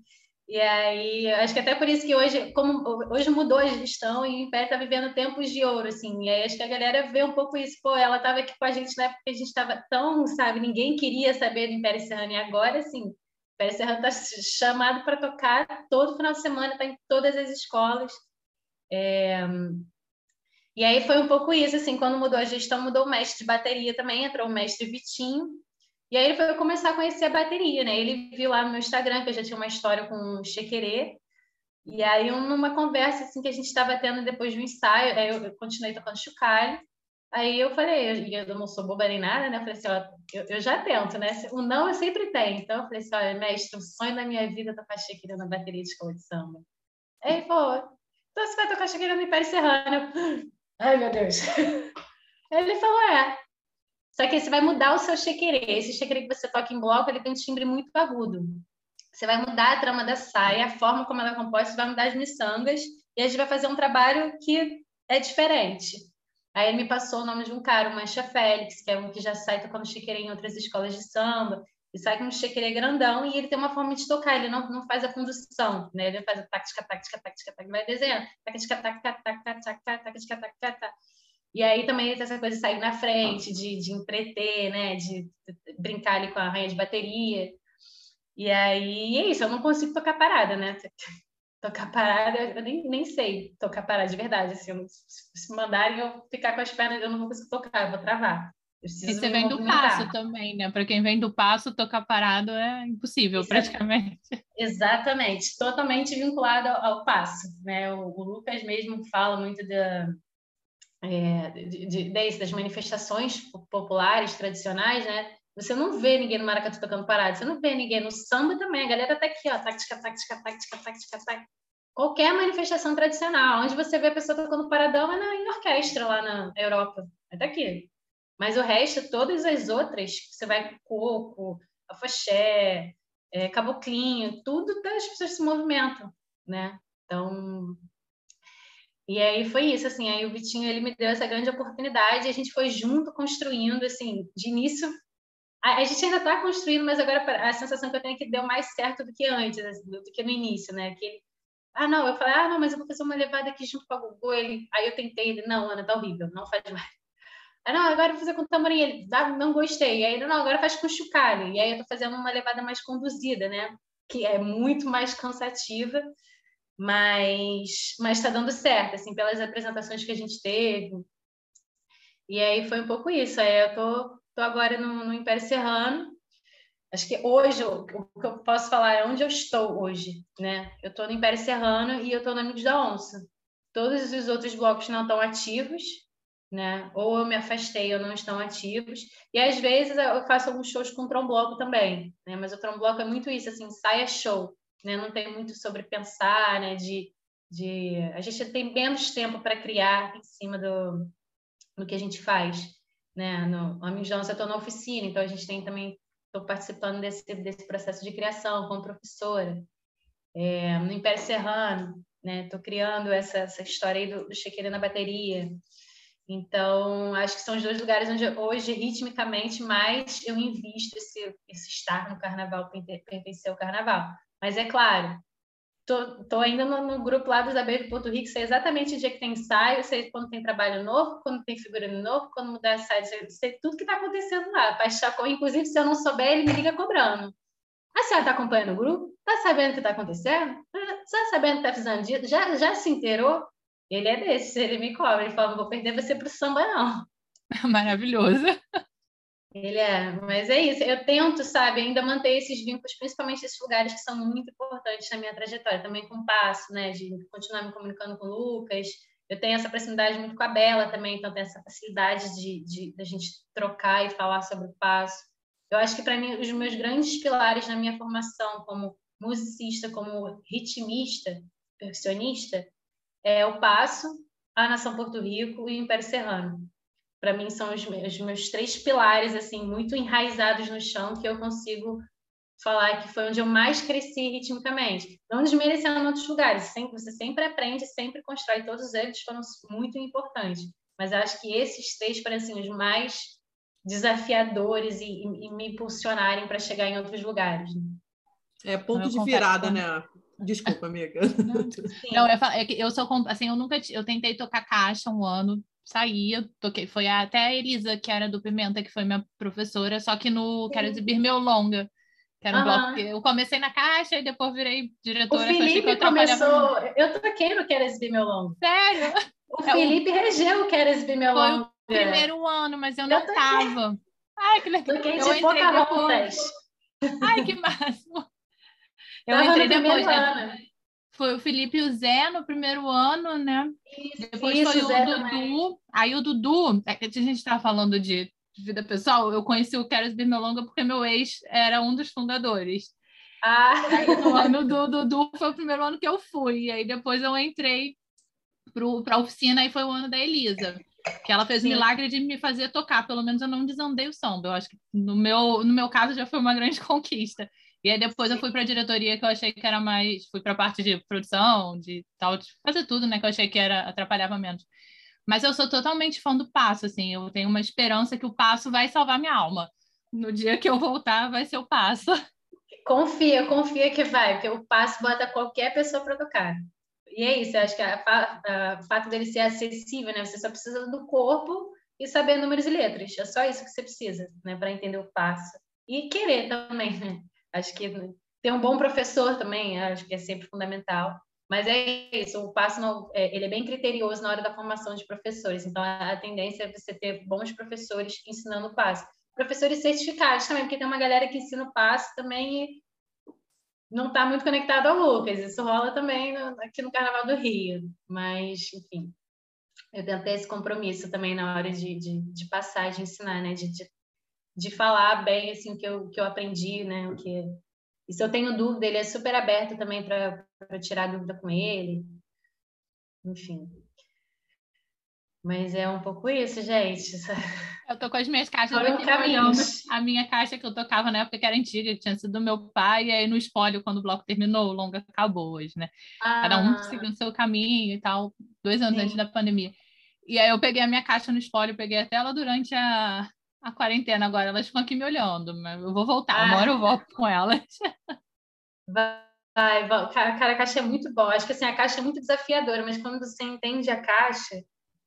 E aí, acho que até por isso que hoje, como hoje mudou a gestão e o Império está vivendo tempos de ouro, assim. E aí acho que a galera vê um pouco isso. Pô, ela estava aqui com a gente na época que a gente estava tão, sabe, ninguém queria saber do Império Serrano. E agora, sim, o Império Serrano está chamado para tocar todo final de semana, está em todas as escolas. É... E aí foi um pouco isso, assim, quando mudou a gestão, mudou o mestre de bateria também, entrou o mestre Vitinho, e aí ele foi começar a conhecer a bateria, né? Ele viu lá no meu Instagram que eu já tinha uma história com o Chequerê. E aí, numa conversa assim que a gente estava tendo depois do ensaio, aí eu, continuei tocando chocalho. Aí eu falei, eu, eu não sou boba nem nada, né? Eu falei assim, ó, eu, eu, já tento, né? O não eu sempre tenho. Então eu falei assim, olha, mestre, o sonho da minha vida é tocar Chequerê na bateria de escola de samba. Aí ele falou, então você vai tocar Chequerê no Império Serrano. <laughs> Ai, meu Deus. <laughs> Ele falou, é, só que você vai mudar o seu chequerê. Esse chequerê que você toca em bloco, ele tem um timbre muito agudo. Você vai mudar a trama da saia, a forma como ela é composta, você vai mudar as miçangas, e a gente vai fazer um trabalho que é diferente. Aí ele me passou o nome de um cara, o Mancha Félix, que é um que já sai tocando chequerê em outras escolas de samba, e sai com um chequerê grandão, e ele tem uma forma de tocar, ele não, não faz a condução, né? Ele faz a tática, tática, tática, tática, vai desenhando. Tática, tática, tática, tática, tática, tática, tática, e aí também essa coisa de sair na frente, de, de entreter, né? De, brincar ali com a rainha de bateria. E aí é isso, eu não consigo tocar parada, né? <laughs> Tocar parada, eu nem, nem sei tocar parada de verdade. Assim, se mandarem eu ficar com as pernas, eu não vou conseguir tocar, eu vou travar. e você vem do passo também, né? Para quem vem do passo, tocar parado é impossível, praticamente. <laughs> Exatamente, totalmente vinculado ao, ao passo, né? O, o, Lucas mesmo fala muito da, é, de, de, das manifestações populares, tradicionais, né? Você não vê ninguém no maracatu tocando parado, você não vê ninguém no samba também. A galera tá aqui, ó, tática, tática, tática, tática, tática. Qualquer manifestação tradicional, onde você vê a pessoa tocando paradão é na, em orquestra lá na Europa. É daqui. Mas o resto, todas as outras, você vai coco, afoxé, é, caboclinho, tudo as pessoas se movimentam, né? Então, e aí foi isso, assim, aí o Vitinho ele me deu essa grande oportunidade, a gente foi junto construindo, assim, de início a, a gente ainda está construindo, mas agora a sensação que eu tenho é que deu mais certo do que antes, assim, do que no início, né? Que ah, não, eu falei, ah, não, mas eu vou fazer uma levada aqui junto com a Gugu, ele, aí eu tentei, ele, não, Ana, tá horrível, não faz mais. Ah, não, agora eu vou fazer com o tamborim, ele, ah, não gostei, aí, não, agora faz com chocalho, e aí eu tô fazendo uma levada mais conduzida, né? que é muito mais cansativa, mas mas está dando certo, assim, pelas apresentações que a gente teve. E aí foi um pouco isso. Aí eu tô, tô agora no, no Império Serrano. Acho que hoje o que eu posso falar é onde eu estou hoje, né? Eu estou no Império Serrano e eu estou no Amigos da Onça. Todos os outros blocos não estão ativos, né? Ou eu me afastei ou não estão ativos. E às vezes eu faço alguns shows com trombloco também, né? Mas o trombloco é muito isso, assim, saia show né? Não tem muito sobre pensar, né? De, de a gente tem menos tempo para criar em cima do, do que a gente faz, né? No Amigos de eu estou na oficina, então a gente tem também estou participando desse desse processo de criação como professora. É, no Império Serrano, né? Estou criando essa, essa história aí do, do Chequeira na bateria. Então, acho que são os dois lugares onde hoje, ritmicamente, mais eu invisto esse, esse estar no carnaval, pertencer ao carnaval. Mas é claro, tô, tô ainda no, no, grupo lá dos Abelhos do Porto Rico, sei exatamente o dia que tem ensaio, sei quando tem trabalho novo, quando tem figurino novo, quando mudar site, sei, sei tudo que está acontecendo lá. Paixacou, inclusive, se eu não souber, ele me liga cobrando. A senhora está acompanhando o grupo? Está sabendo o que está acontecendo? Está sabendo o que está fazendo dia? Já, já se inteirou? Ele é desse, ele me cobra. Ele fala, não vou perder você para o samba, não. <laughs> Maravilhoso. Ele é, mas é isso. Eu tento, sabe, ainda manter esses vínculos, principalmente esses lugares que são muito importantes na minha trajetória, também com o Passo, né, de continuar me comunicando com o Lucas. Eu tenho essa proximidade muito com a Bela também, então tem essa facilidade de, de, de a gente trocar e falar sobre o Passo. Eu acho que para mim os meus grandes pilares na minha formação como musicista, como ritmista, percussionista, é o Passo, a Nação Porto Rico e o Império Serrano para mim são os meus, os meus três pilares assim muito enraizados no chão que eu consigo falar que foi onde eu mais cresci ritmicamente. Não desmerecendo outros lugares, sempre, você sempre aprende, sempre constrói, todos eles foram muito importantes. Mas acho que esses três parecem os mais desafiadores e, e, e me impulsionarem para chegar em outros lugares. Né? É ponto de virada, né? Desculpa, amiga. Não, <laughs> eu, falo, é que eu sou assim, eu nunca eu tentei tocar caixa um ano, saí, eu toquei, foi até a Elisa, que era do Pimenta, que foi minha professora, só que no Sim. Quero Exibir Meu Longa, que era um bloco que eu comecei na caixa e depois virei diretora. O Felipe eu começou, eu toquei no Quero Exibir Meu Longa. Sério? O é Felipe o... regeu o Quero Exibir Meu foi Longa. Foi o primeiro ano, mas eu, eu não toquei. tava. Ai, que legal. Toquei eu de entrei depois. Ai, que máximo. Eu tava entrei depois, né? Foi o Felipe e o Zé no primeiro ano, né? Isso, Depois isso, foi o Zé Dudu. Também. Aí o Dudu, é que a gente estava falando de vida pessoal, eu conheci o Keres Birmelonga porque meu ex era um dos fundadores. Ah. Aí, no ano do Dudu foi o primeiro ano que eu fui. E aí depois eu entrei para a oficina e foi o ano da Elisa. Que ela fez Sim. o milagre de me fazer tocar, pelo menos eu não desandei o samba. Eu acho que no meu, no meu caso já foi uma grande <laughs> conquista. E aí depois eu fui para a diretoria que eu achei que era mais, fui para a parte de produção, de tal, de fazer tudo, né, que eu achei que era atrapalhava menos. Mas eu sou totalmente fã do passo, assim, eu tenho uma esperança que o passo vai salvar minha alma. No dia que eu voltar, vai ser o passo. <laughs> Confia, confia que vai, porque o passo bota qualquer pessoa para tocar. E é isso, eu acho que o fato dele ser acessível, né? Você só precisa do corpo e saber números e letras. É só isso que você precisa, né, para entender o passo. E querer também, né? Acho que ter um bom professor também, acho que é sempre fundamental. Mas é isso, o passo não, é, ele é bem criterioso na hora da formação de professores. Então, a, a tendência é você ter bons professores ensinando o passo. Professores certificados também, porque tem uma galera que ensina o passo também e não está muito conectado ao Lucas. Isso rola também no, aqui no Carnaval do Rio. Mas, enfim, eu tento ter esse compromisso também na hora de, de, de passar, de ensinar, né? De, de de falar bem assim o que eu, que eu aprendi, né? O que e se eu tenho dúvida, ele é super aberto também para tirar dúvida com ele. Enfim. Mas é um pouco isso, gente. <laughs> Eu tô com as minhas caixas aqui olhando a minha caixa que eu tocava na época que era antiga, que tinha sido do meu pai, e aí no espólio, quando o bloco terminou, o longa acabou hoje, né? Ah. Cada um ah. seguindo o seu caminho e tal, dois anos Sim. antes da pandemia. E aí eu peguei a minha caixa no espólio, peguei até ela durante a, a quarentena agora, elas ficam aqui me olhando, mas eu vou voltar, ah. uma hora eu volto com elas. Vai, vai. Cara, a caixa é muito boa. Acho que assim, a caixa é muito desafiadora, mas quando você entende a caixa,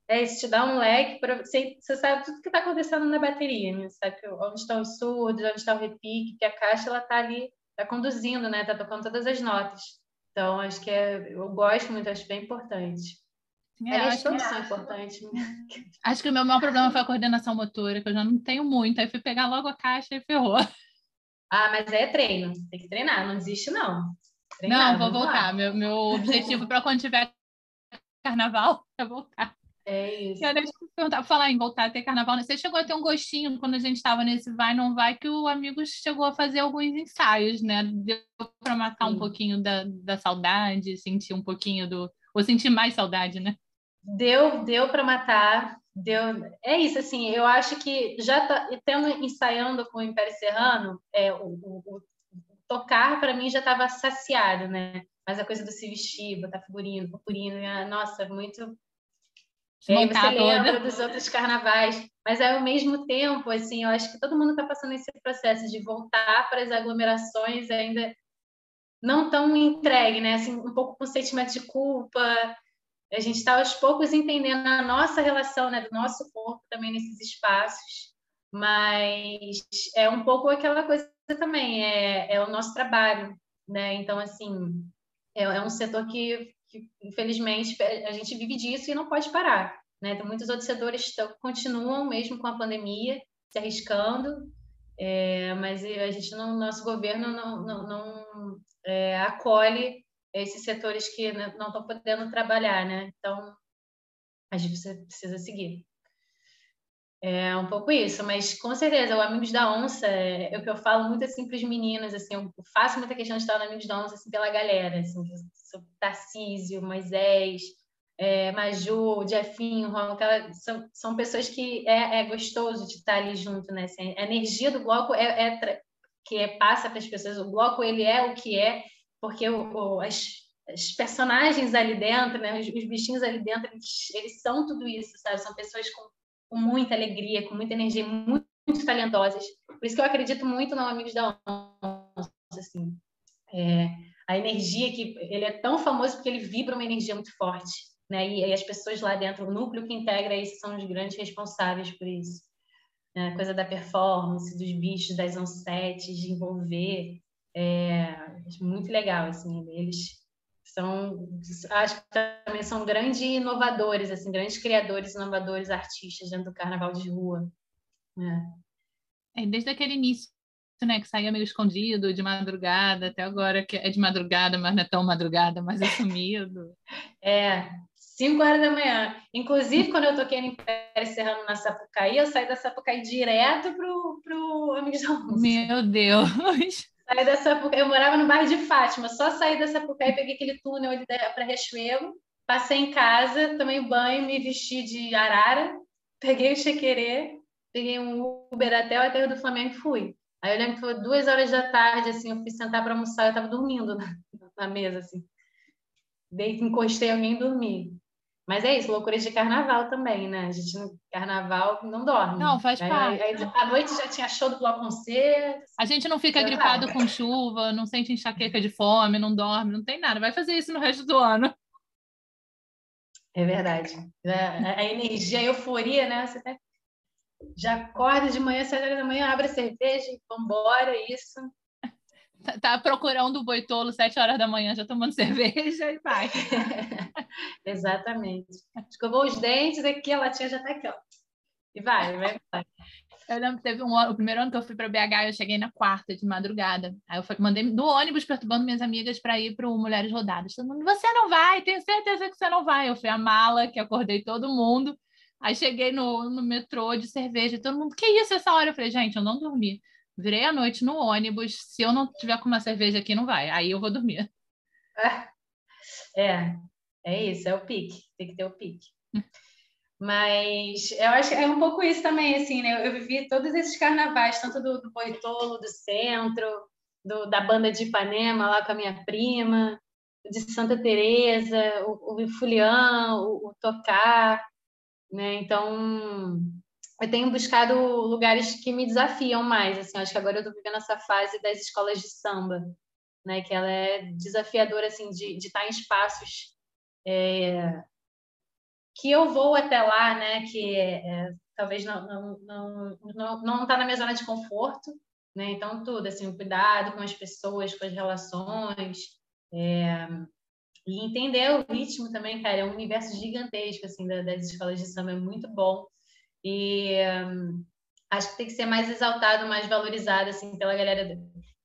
é, isso te dá um leque para você, você sabe tudo que está acontecendo na bateria, né? sabe onde estão os surdos, onde está o repique, que a caixa ela está ali tá conduzindo, né? Tá tocando todas as notas. Então, acho que é, eu gosto muito, acho bem importante. É, acho todos são importantes. Né? Acho que o meu maior problema foi a coordenação motora, que eu já não tenho muito. Aí fui pegar logo a caixa e ferrou. Ah, mas é treino. Tem que treinar, não desiste, não. Treinar, não, vou voltar. Meu, meu objetivo para quando tiver carnaval <laughs> é voltar. É isso. Eu deixa eu perguntar, falar em voltar a ter carnaval. Né? Você chegou a ter um gostinho quando a gente estava nesse vai não vai que o amigo chegou a fazer alguns ensaios, né? Deu para matar Sim. um pouquinho da, da saudade, sentir um pouquinho do ou sentir mais saudade, né? Deu, deu para matar. Deu. É isso assim. Eu acho que já tá, tendo ensaiando com o Império Serrano, é, o, o, o tocar para mim já estava saciado, né? Mas a coisa do se vestir, botar figurino, purpurino, nossa, muito é, você lembra dos outros carnavais, mas ao mesmo tempo, assim, eu acho que todo mundo está passando esse processo de voltar para as aglomerações ainda não tão entregue, né? Assim, um pouco com sentimento de culpa. A gente está aos poucos entendendo a nossa relação, né, do nosso corpo também nesses espaços, mas é um pouco aquela coisa também, é, é o nosso trabalho, né? Então, assim, é, é um setor que que infelizmente a gente vive disso e não pode parar. Né? Tem muitos outros setores que continuam mesmo com a pandemia, se arriscando, é, mas a gente no nosso governo não, não, não é, acolhe esses setores que não estão podendo trabalhar, né? Então a gente precisa seguir. É um pouco isso, mas com certeza, o Amigos da Onça, é, é o que eu falo muito assim para os meninos, assim, eu faço muita questão de estar no Amigos da Onça assim, pela galera, assim, Tarcísio, Moisés, é, Maju, Jefinho, são, são pessoas que é, é, gostoso de estar ali junto, né? Assim, a energia do bloco é, é que é, passa para as pessoas, o bloco ele é o que é, porque o, o, as, as personagens ali dentro, né? Os, os bichinhos ali dentro, eles, eles, são tudo isso, sabe? São pessoas com com muita alegria, com muita energia, muito, muito talentosas. Por isso que eu acredito muito no Amigos da Onça, assim. É, a energia que ele é tão famoso porque ele vibra uma energia muito forte, né? E, e as pessoas lá dentro, o núcleo que integra isso são os grandes responsáveis por isso. A coisa da performance, dos bichos, das onsetes, de envolver, é muito legal, assim. Eles são acho que também são grandes inovadores assim grandes criadores inovadores artistas dentro do carnaval de rua né? é, desde aquele início né que saía meio escondido de madrugada até agora que é de madrugada mas não é tão madrugada mas é sumido <laughs> é 5 horas da manhã inclusive quando eu toquei no Império Serrano na Sapucaí eu saí da Sapucaí direto pro pro Amigos da meu Deus Saí Sapucaí, eu morava no bairro de Fátima, só saí da Sapucaí, peguei aquele túnel para Riachuelo, passei em casa, tomei banho, me vesti de arara, <laughs> peguei o chequerê, peguei um Uber até o aterro do Flamengo e fui. Aí eu lembro que foi duas horas da tarde, assim, eu fui sentar para almoçar, eu estava dormindo <laughs> na, na, mesa, assim. Dei, encostei alguém e dormi. Mas é isso, loucuras de carnaval também, né? A gente no carnaval não dorme. Não, faz aí, parte. Aí, à noite já tinha show do Bloco C. A gente não fica gripado com chuva, não sente enxaqueca de fome, não dorme, não tem nada. Vai fazer isso no resto do ano. É verdade. A, a energia, a euforia, né? Você já acorda de manhã, sete horas da manhã, abre a cerveja e vambora, isso. Tá, tá procurando o boitolo sete horas da manhã, já tomando <laughs> cerveja e vai. <laughs> Exatamente. Escovou os dentes, aqui a latinha já tá aqui, ó. E vai, vai, vai. Eu lembro que teve um o primeiro ano que eu fui para BH, eu cheguei na quarta de madrugada. Aí eu mandei do ônibus perturbando minhas amigas para ir para o Mulheres Rodadas. Todo mundo, você não vai, tenho certeza que você não vai. Eu fui a mala, que acordei todo mundo. Aí cheguei no, no metrô de cerveja, todo mundo, que isso essa hora? Eu falei, gente, eu não dormi. Virei a noite no ônibus. Se eu não tiver com uma cerveja aqui, não vai. Aí eu vou dormir. É, é isso, é o pique. Tem que ter o pique. Mas eu acho que é um pouco isso também, assim, né? Eu vivi todos esses carnavais, tanto do, do Boitolo, do centro, do, da banda de Ipanema lá com a minha prima, de Santa Teresa, o, o Fulian, o, o Tocar, né? Então, eu tenho buscado lugares que me desafiam mais, assim, acho que agora eu estou vivendo essa fase das escolas de samba, né, que ela é desafiadora, assim, de, de estar em espaços é, que eu vou até lá, né, que é, talvez não não não não não está na minha zona de conforto, né? Então, tudo, assim, o cuidado com as pessoas, com as relações, é... e entender o ritmo também, cara, é um universo gigantesco, assim, das escolas de samba, é muito bom. E um, acho que tem que ser mais exaltado, mais valorizado, assim, pela galera.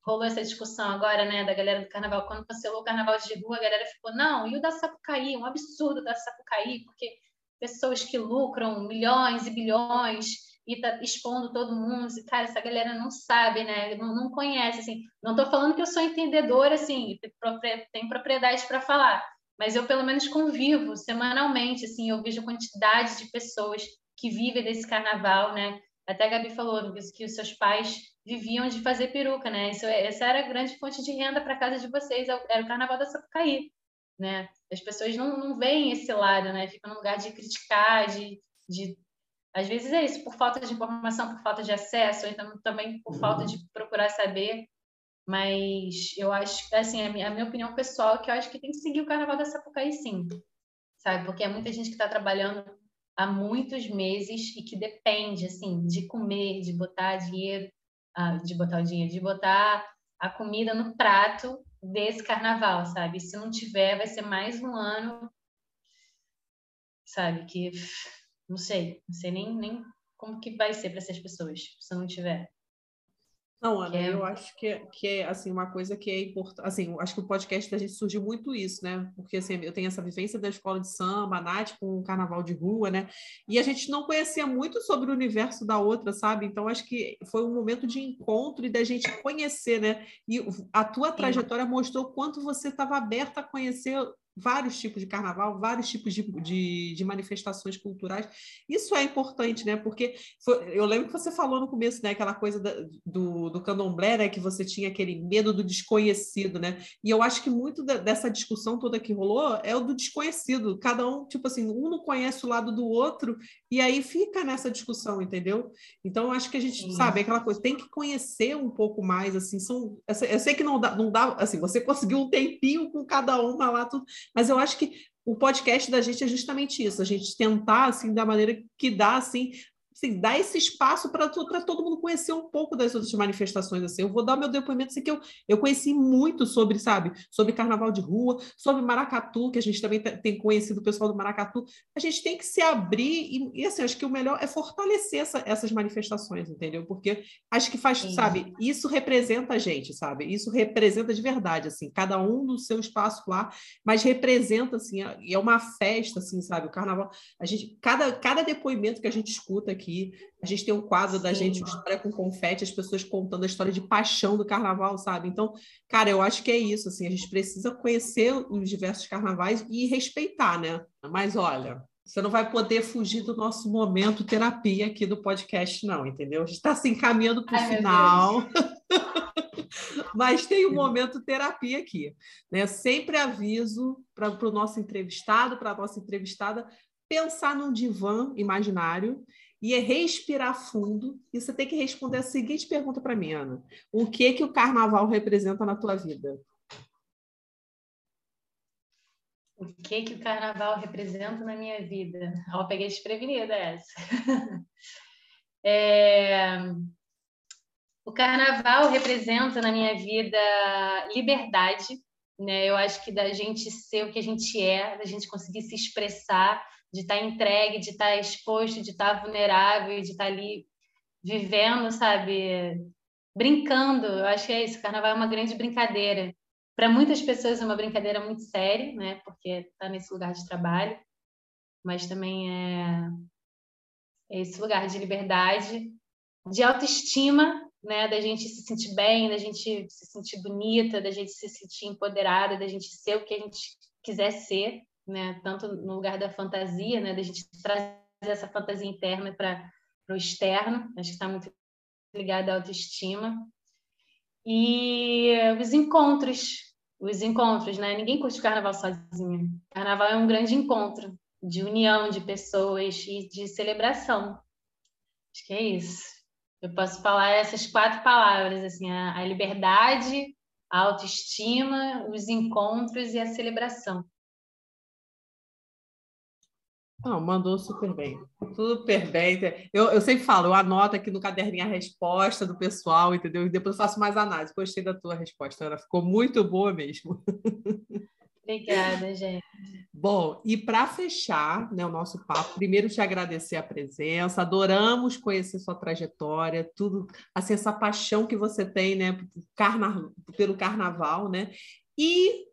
Rolou essa discussão agora, né, da galera do carnaval. Quando cancelou o carnaval de rua, a galera ficou, não, e o da Sapucaí? Um absurdo da Sapucaí, porque pessoas que lucram milhões e bilhões e tá expondo todo mundo. E, cara, essa galera não sabe, né? Não, não conhece, assim. Não estou falando que eu sou entendedora, assim, tem propriedade para falar, mas eu pelo menos convivo semanalmente, assim, eu vejo a quantidade de pessoas que vivem desse carnaval, né? Até a Gabi falou que os seus pais viviam de fazer peruca, né? Isso, essa era a grande fonte de renda para casa de vocês, é era o carnaval da Sapucaí, né? As pessoas não, não veem esse lado, né? Ficam no lugar de criticar, de, de às vezes é isso, por falta de informação, por falta de acesso, ou então também por falta de procurar saber. Mas eu acho, assim, a minha, a minha opinião pessoal é que eu acho que tem que seguir o Carnaval da Sapucaí, sim. Sabe? Porque é muita gente que está trabalhando há muitos meses e que depende, assim, de comer, de botar dinheiro, ah, de botar o dinheiro, de botar a comida no prato desse carnaval, sabe? Se não tiver, vai ser mais um ano, sabe? Que não sei, não sei nem, nem como que vai ser para essas pessoas se não tiver. Não, Ana, é... eu acho que, é, que é assim, uma coisa que é importante. Assim, acho que o podcast da gente surgiu muito isso, né? Porque assim, eu tenho essa vivência da escola de samba, a Nath com o carnaval de rua, né? E a gente não conhecia muito sobre o universo da outra, sabe? Então, acho que foi um momento de encontro e da gente conhecer, né? E a tua trajetória mostrou quanto você estava aberta a conhecer vários tipos de carnaval, vários tipos de, de, de, manifestações culturais. Isso é importante, né? Porque foi, eu lembro que você falou no começo, né? Aquela coisa da, do, do candomblé, né? Que você tinha aquele medo do desconhecido, né? E eu acho que muito da, dessa discussão toda que rolou é o do desconhecido. Cada um, tipo assim, um não conhece o lado do outro e aí fica nessa discussão, entendeu? Então, eu acho que a gente, Sim. sabe, aquela coisa, tem que conhecer um pouco mais, assim, são... Eu sei que não dá, não dá assim, você <laughs> conseguiu um tempinho com cada uma lá, tudo, mas eu acho que o podcast da gente é justamente isso, a gente tentar, assim, da maneira que dá, assim, assim, dar esse espaço para todo mundo conhecer um pouco das outras manifestações. Assim. Eu vou dar meu depoimento assim, que eu, eu conheci muito sobre, sabe, sobre carnaval de rua, sobre maracatu, que a gente também tem conhecido o pessoal do maracatu. A gente tem que se abrir e, e assim, acho que o melhor é fortalecer essa, essas manifestações, entendeu? Porque acho que faz, Sim. sabe, isso representa a gente, sabe? Isso representa de verdade, assim, cada um no seu espaço lá, mas representa, assim, é uma festa, assim, sabe? O carnaval, a gente, cada, cada depoimento que a gente escuta aqui, aqui. A gente tem um quadro da gente, história com confete, as pessoas contando a história de paixão do carnaval, sabe? Então, cara, eu acho que é isso, assim, a gente precisa conhecer os diversos carnavais e respeitar, né? Mas olha, você não vai poder fugir do nosso momento terapia aqui do podcast, não, entendeu? A gente está se encaminhando para o final. <laughs> Mas tem um momento terapia aqui. Né? Sempre aviso para o nosso entrevistado, para a nossa entrevistada, pensar num divã imaginário e é respirar fundo. E você tem que responder a seguinte pergunta para mim, Ana: O que que o carnaval representa na tua vida? O que que o carnaval representa na minha vida? <laughs> Eu peguei desprevenida essa. <laughs> é... O carnaval representa na minha vida liberdade, né? Eu acho que da gente ser o que a gente é, da gente conseguir se expressar de estar tá entregue, de estar tá exposto, de estar tá vulnerável, de estar ali vivendo, sabe? Brincando. Eu acho que é isso. O carnaval é uma grande brincadeira. Para muitas pessoas é uma brincadeira muito séria, né? Porque está nesse lugar de trabalho, mas também é, é esse lugar de liberdade, de autoestima, né? Da gente se sentir bem, da gente se sentir bonita, da gente se sentir empoderada, da gente ser o que a gente quiser ser né? Tanto no lugar da fantasia, né? Da gente trazer essa fantasia interna para o externo, acho que está muito ligado à autoestima. E os encontros, os encontros, né? Ninguém curte o carnaval sozinho. Carnaval é um grande encontro de união de pessoas e de celebração. Acho que é isso. Eu posso falar essas quatro palavras, assim, a, a liberdade, a autoestima, os encontros e a celebração. Não, mandou super bem. Super bem. Eu, eu sempre falo, eu anoto aqui no caderninho a resposta do pessoal, entendeu? E depois faço mais análise. Gostei da tua resposta, Ana. Ficou muito boa mesmo. Obrigada, gente. Bom, e para fechar né, o nosso papo, primeiro te agradecer a presença, adoramos conhecer sua trajetória, tudo, assim, essa paixão que você tem né, pelo carnaval, né? E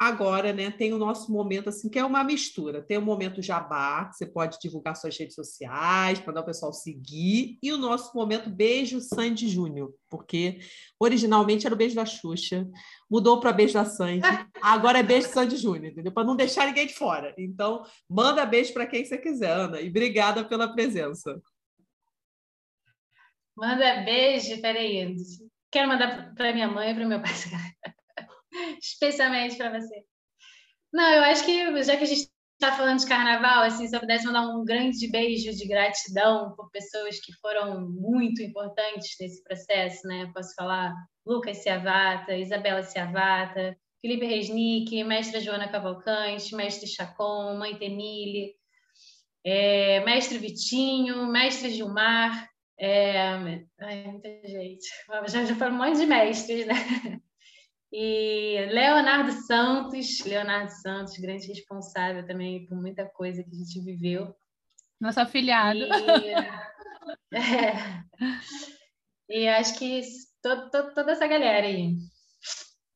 agora, né, tem o nosso momento assim, que é uma mistura. Tem o momento jabá, que você pode divulgar suas redes sociais, para o pessoal seguir, e o nosso momento beijo Sandy Júnior, porque originalmente era o beijo da Xuxa, mudou para beijo da Sandy, agora é beijo Sandy Júnior, entendeu? Para não deixar ninguém de fora. Então, manda beijo para quem você quiser, Ana, e obrigada pela presença. Manda beijo, peraí. Quero mandar para minha mãe e para meu pai. <laughs> especialmente para você. Não, eu acho que já que a gente está falando de carnaval, assim, se eu pudesse mandar um grande beijo de gratidão por pessoas que foram muito importantes nesse processo, né? Posso falar Lucas Ciavata, Isabela Ciavata, Felipe Resnick, mestra Joana Cavalcante, mestre Chacon, mãe Temile, é, mestre Vitinho, mestre Gilmar, é, ai, muita gente. Já, já foram um monte de mestres, né? <laughs> E Leonardo Santos, Leonardo Santos, grande responsável também por muita coisa que a gente viveu. Nosso afilhado. E, <laughs> é, e acho que to, to, toda essa galera aí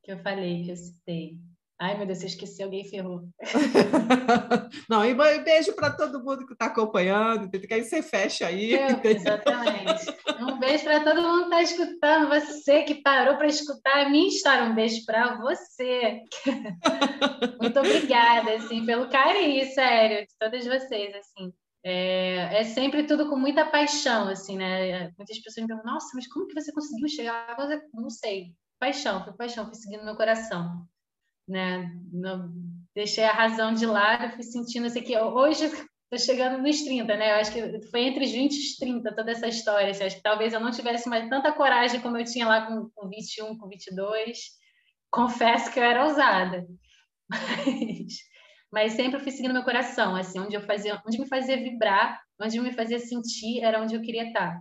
que eu falei, que eu citei. Ai, meu Deus, eu esqueci, alguém ferrou. <laughs> Não, e beijo para todo mundo que está acompanhando, que aí você fecha aí. Eu, exatamente. Um beijo para todo mundo que está escutando, você que parou para escutar a minha história, um beijo para você. <laughs> Muito obrigada, assim, pelo carinho, sério, de todas vocês, assim. É, é, sempre tudo com muita paixão, assim, né? Muitas pessoas me perguntam, nossa, mas como que você conseguiu chegar? Não sei. Paixão, foi paixão, foi seguindo meu coração né? Deixei a razão de lado, fui sentindo assim que hoje estou chegando nos 30, né? Eu acho que foi entre os 20 e os 30 toda essa história. Assim, acho que talvez eu não tivesse mais tanta coragem como eu tinha lá com, com 21, com 22. Confesso que eu era ousada. <laughs> Mas, mas sempre fui seguindo meu coração, assim, onde eu fazia, onde me fazia vibrar, onde me fazia sentir, era onde eu queria estar.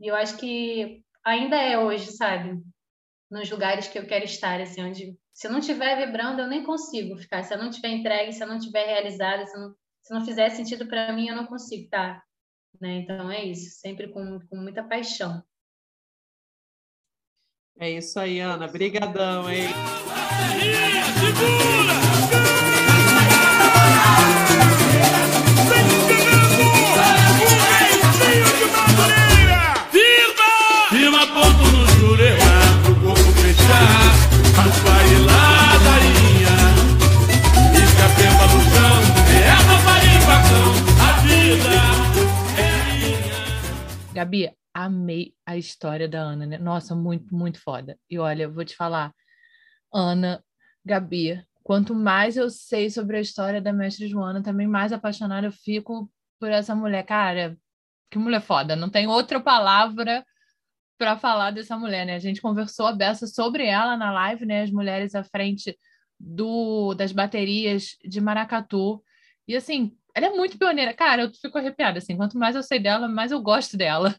E eu acho que ainda é hoje, sabe? Nos lugares que eu quero estar, assim, onde se eu não estiver vibrando, eu nem consigo ficar. Se eu não estiver entregue, se eu não estiver realizada, se não, se não fizer sentido para mim, eu não consigo estar. Tá? Né? Então é isso, sempre com, com muita paixão. É isso aí, Ana. Brigadão, hein? Firma Gabi, amei a história da Ana, né? Nossa, muito, muito foda. E olha, vou te falar, Ana, Gabi, quanto mais eu sei sobre a história da mestre Joana, também mais apaixonada eu fico por essa mulher. Cara, que mulher foda, não tem outra palavra para falar dessa mulher, né? A gente conversou a beça sobre ela na live, né? As mulheres à frente do das baterias de Maracatu. E assim, ela é muito pioneira. Cara, eu fico arrepiada, assim. Quanto mais eu sei dela, mais eu gosto dela.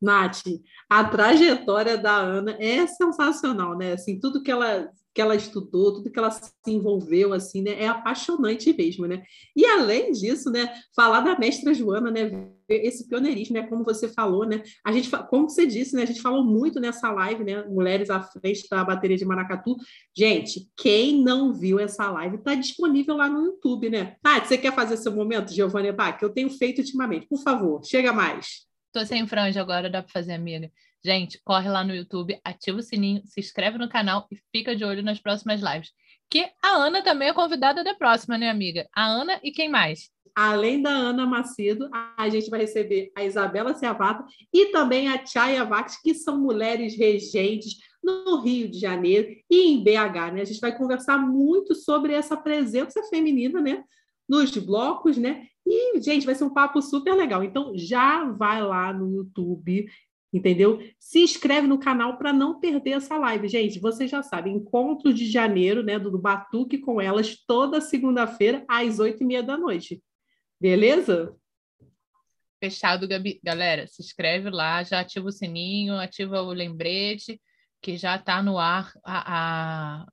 Nath, a trajetória da Ana é sensacional, né? Assim, tudo que ela que ela estudou, tudo que ela se envolveu, assim, né? É apaixonante mesmo, né? E além disso, né? Falar da mestra Joana, né? Esse pioneirismo, né? Como você falou, né? A gente, como você disse, né? A gente falou muito nessa live, né? Mulheres à frente da bateria de Maracatu. Gente, quem não viu essa live está disponível lá no YouTube, né? Tati, você quer fazer seu momento, Giovanni Bach? Eu tenho feito ultimamente. Por favor, chega mais. Tô sem franja agora, dá para fazer, amiga. Gente, corre lá no YouTube, ativa o sininho, se inscreve no canal e fica de olho nas próximas lives. Que a Ana também é convidada da próxima, né, amiga? A Ana e quem mais? Além da Ana Macedo, a gente vai receber a Isabela Ciavata e também a Chaya Vax, que são mulheres regentes no Rio de Janeiro e em BH, né? A gente vai conversar muito sobre essa presença feminina, né? Nos blocos, né? E, gente, vai ser um papo super legal. Então, já vai lá no YouTube entendeu? Se inscreve no canal para não perder essa live. Gente, vocês já sabem, encontro de janeiro, né, do Batuque com elas, toda segunda-feira, às oito e meia da noite. Beleza? Fechado, Gabi. Galera, se inscreve lá, já ativa o sininho, ativa o lembrete, que já está no ar a, a,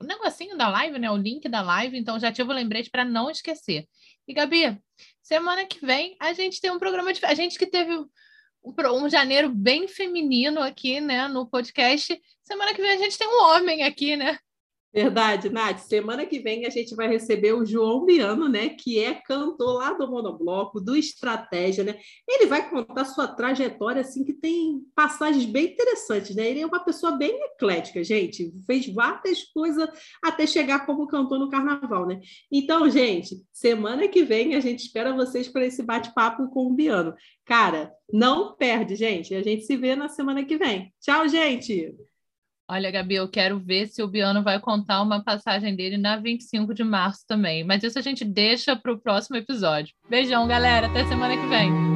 o negocinho da live, né? O link da live, então já ativa o lembrete para não esquecer. E, Gabi, semana que vem a gente tem um programa de. A gente que teve um, janeiro bem feminino aqui, né, no podcast. Semana que vem a gente tem um homem aqui, né? Verdade, Nath. Semana que vem a gente vai receber o João Biano, né? Que é cantor lá do Monobloco, do Estratégia, né? Ele vai contar sua trajetória, assim, que tem passagens bem interessantes, né? Ele é uma pessoa bem eclética, gente. Fez várias coisas até chegar como cantor no carnaval, né? Então, gente, semana que vem a gente espera vocês para esse bate-papo com o Biano. Cara, não perde, gente. A gente se vê na semana que vem. Tchau, gente! Olha, Gabi, eu quero ver se o Biano vai contar uma passagem dele na 25 de março também. Mas isso a gente deixa para o próximo episódio. Beijão, galera. Até semana que vem.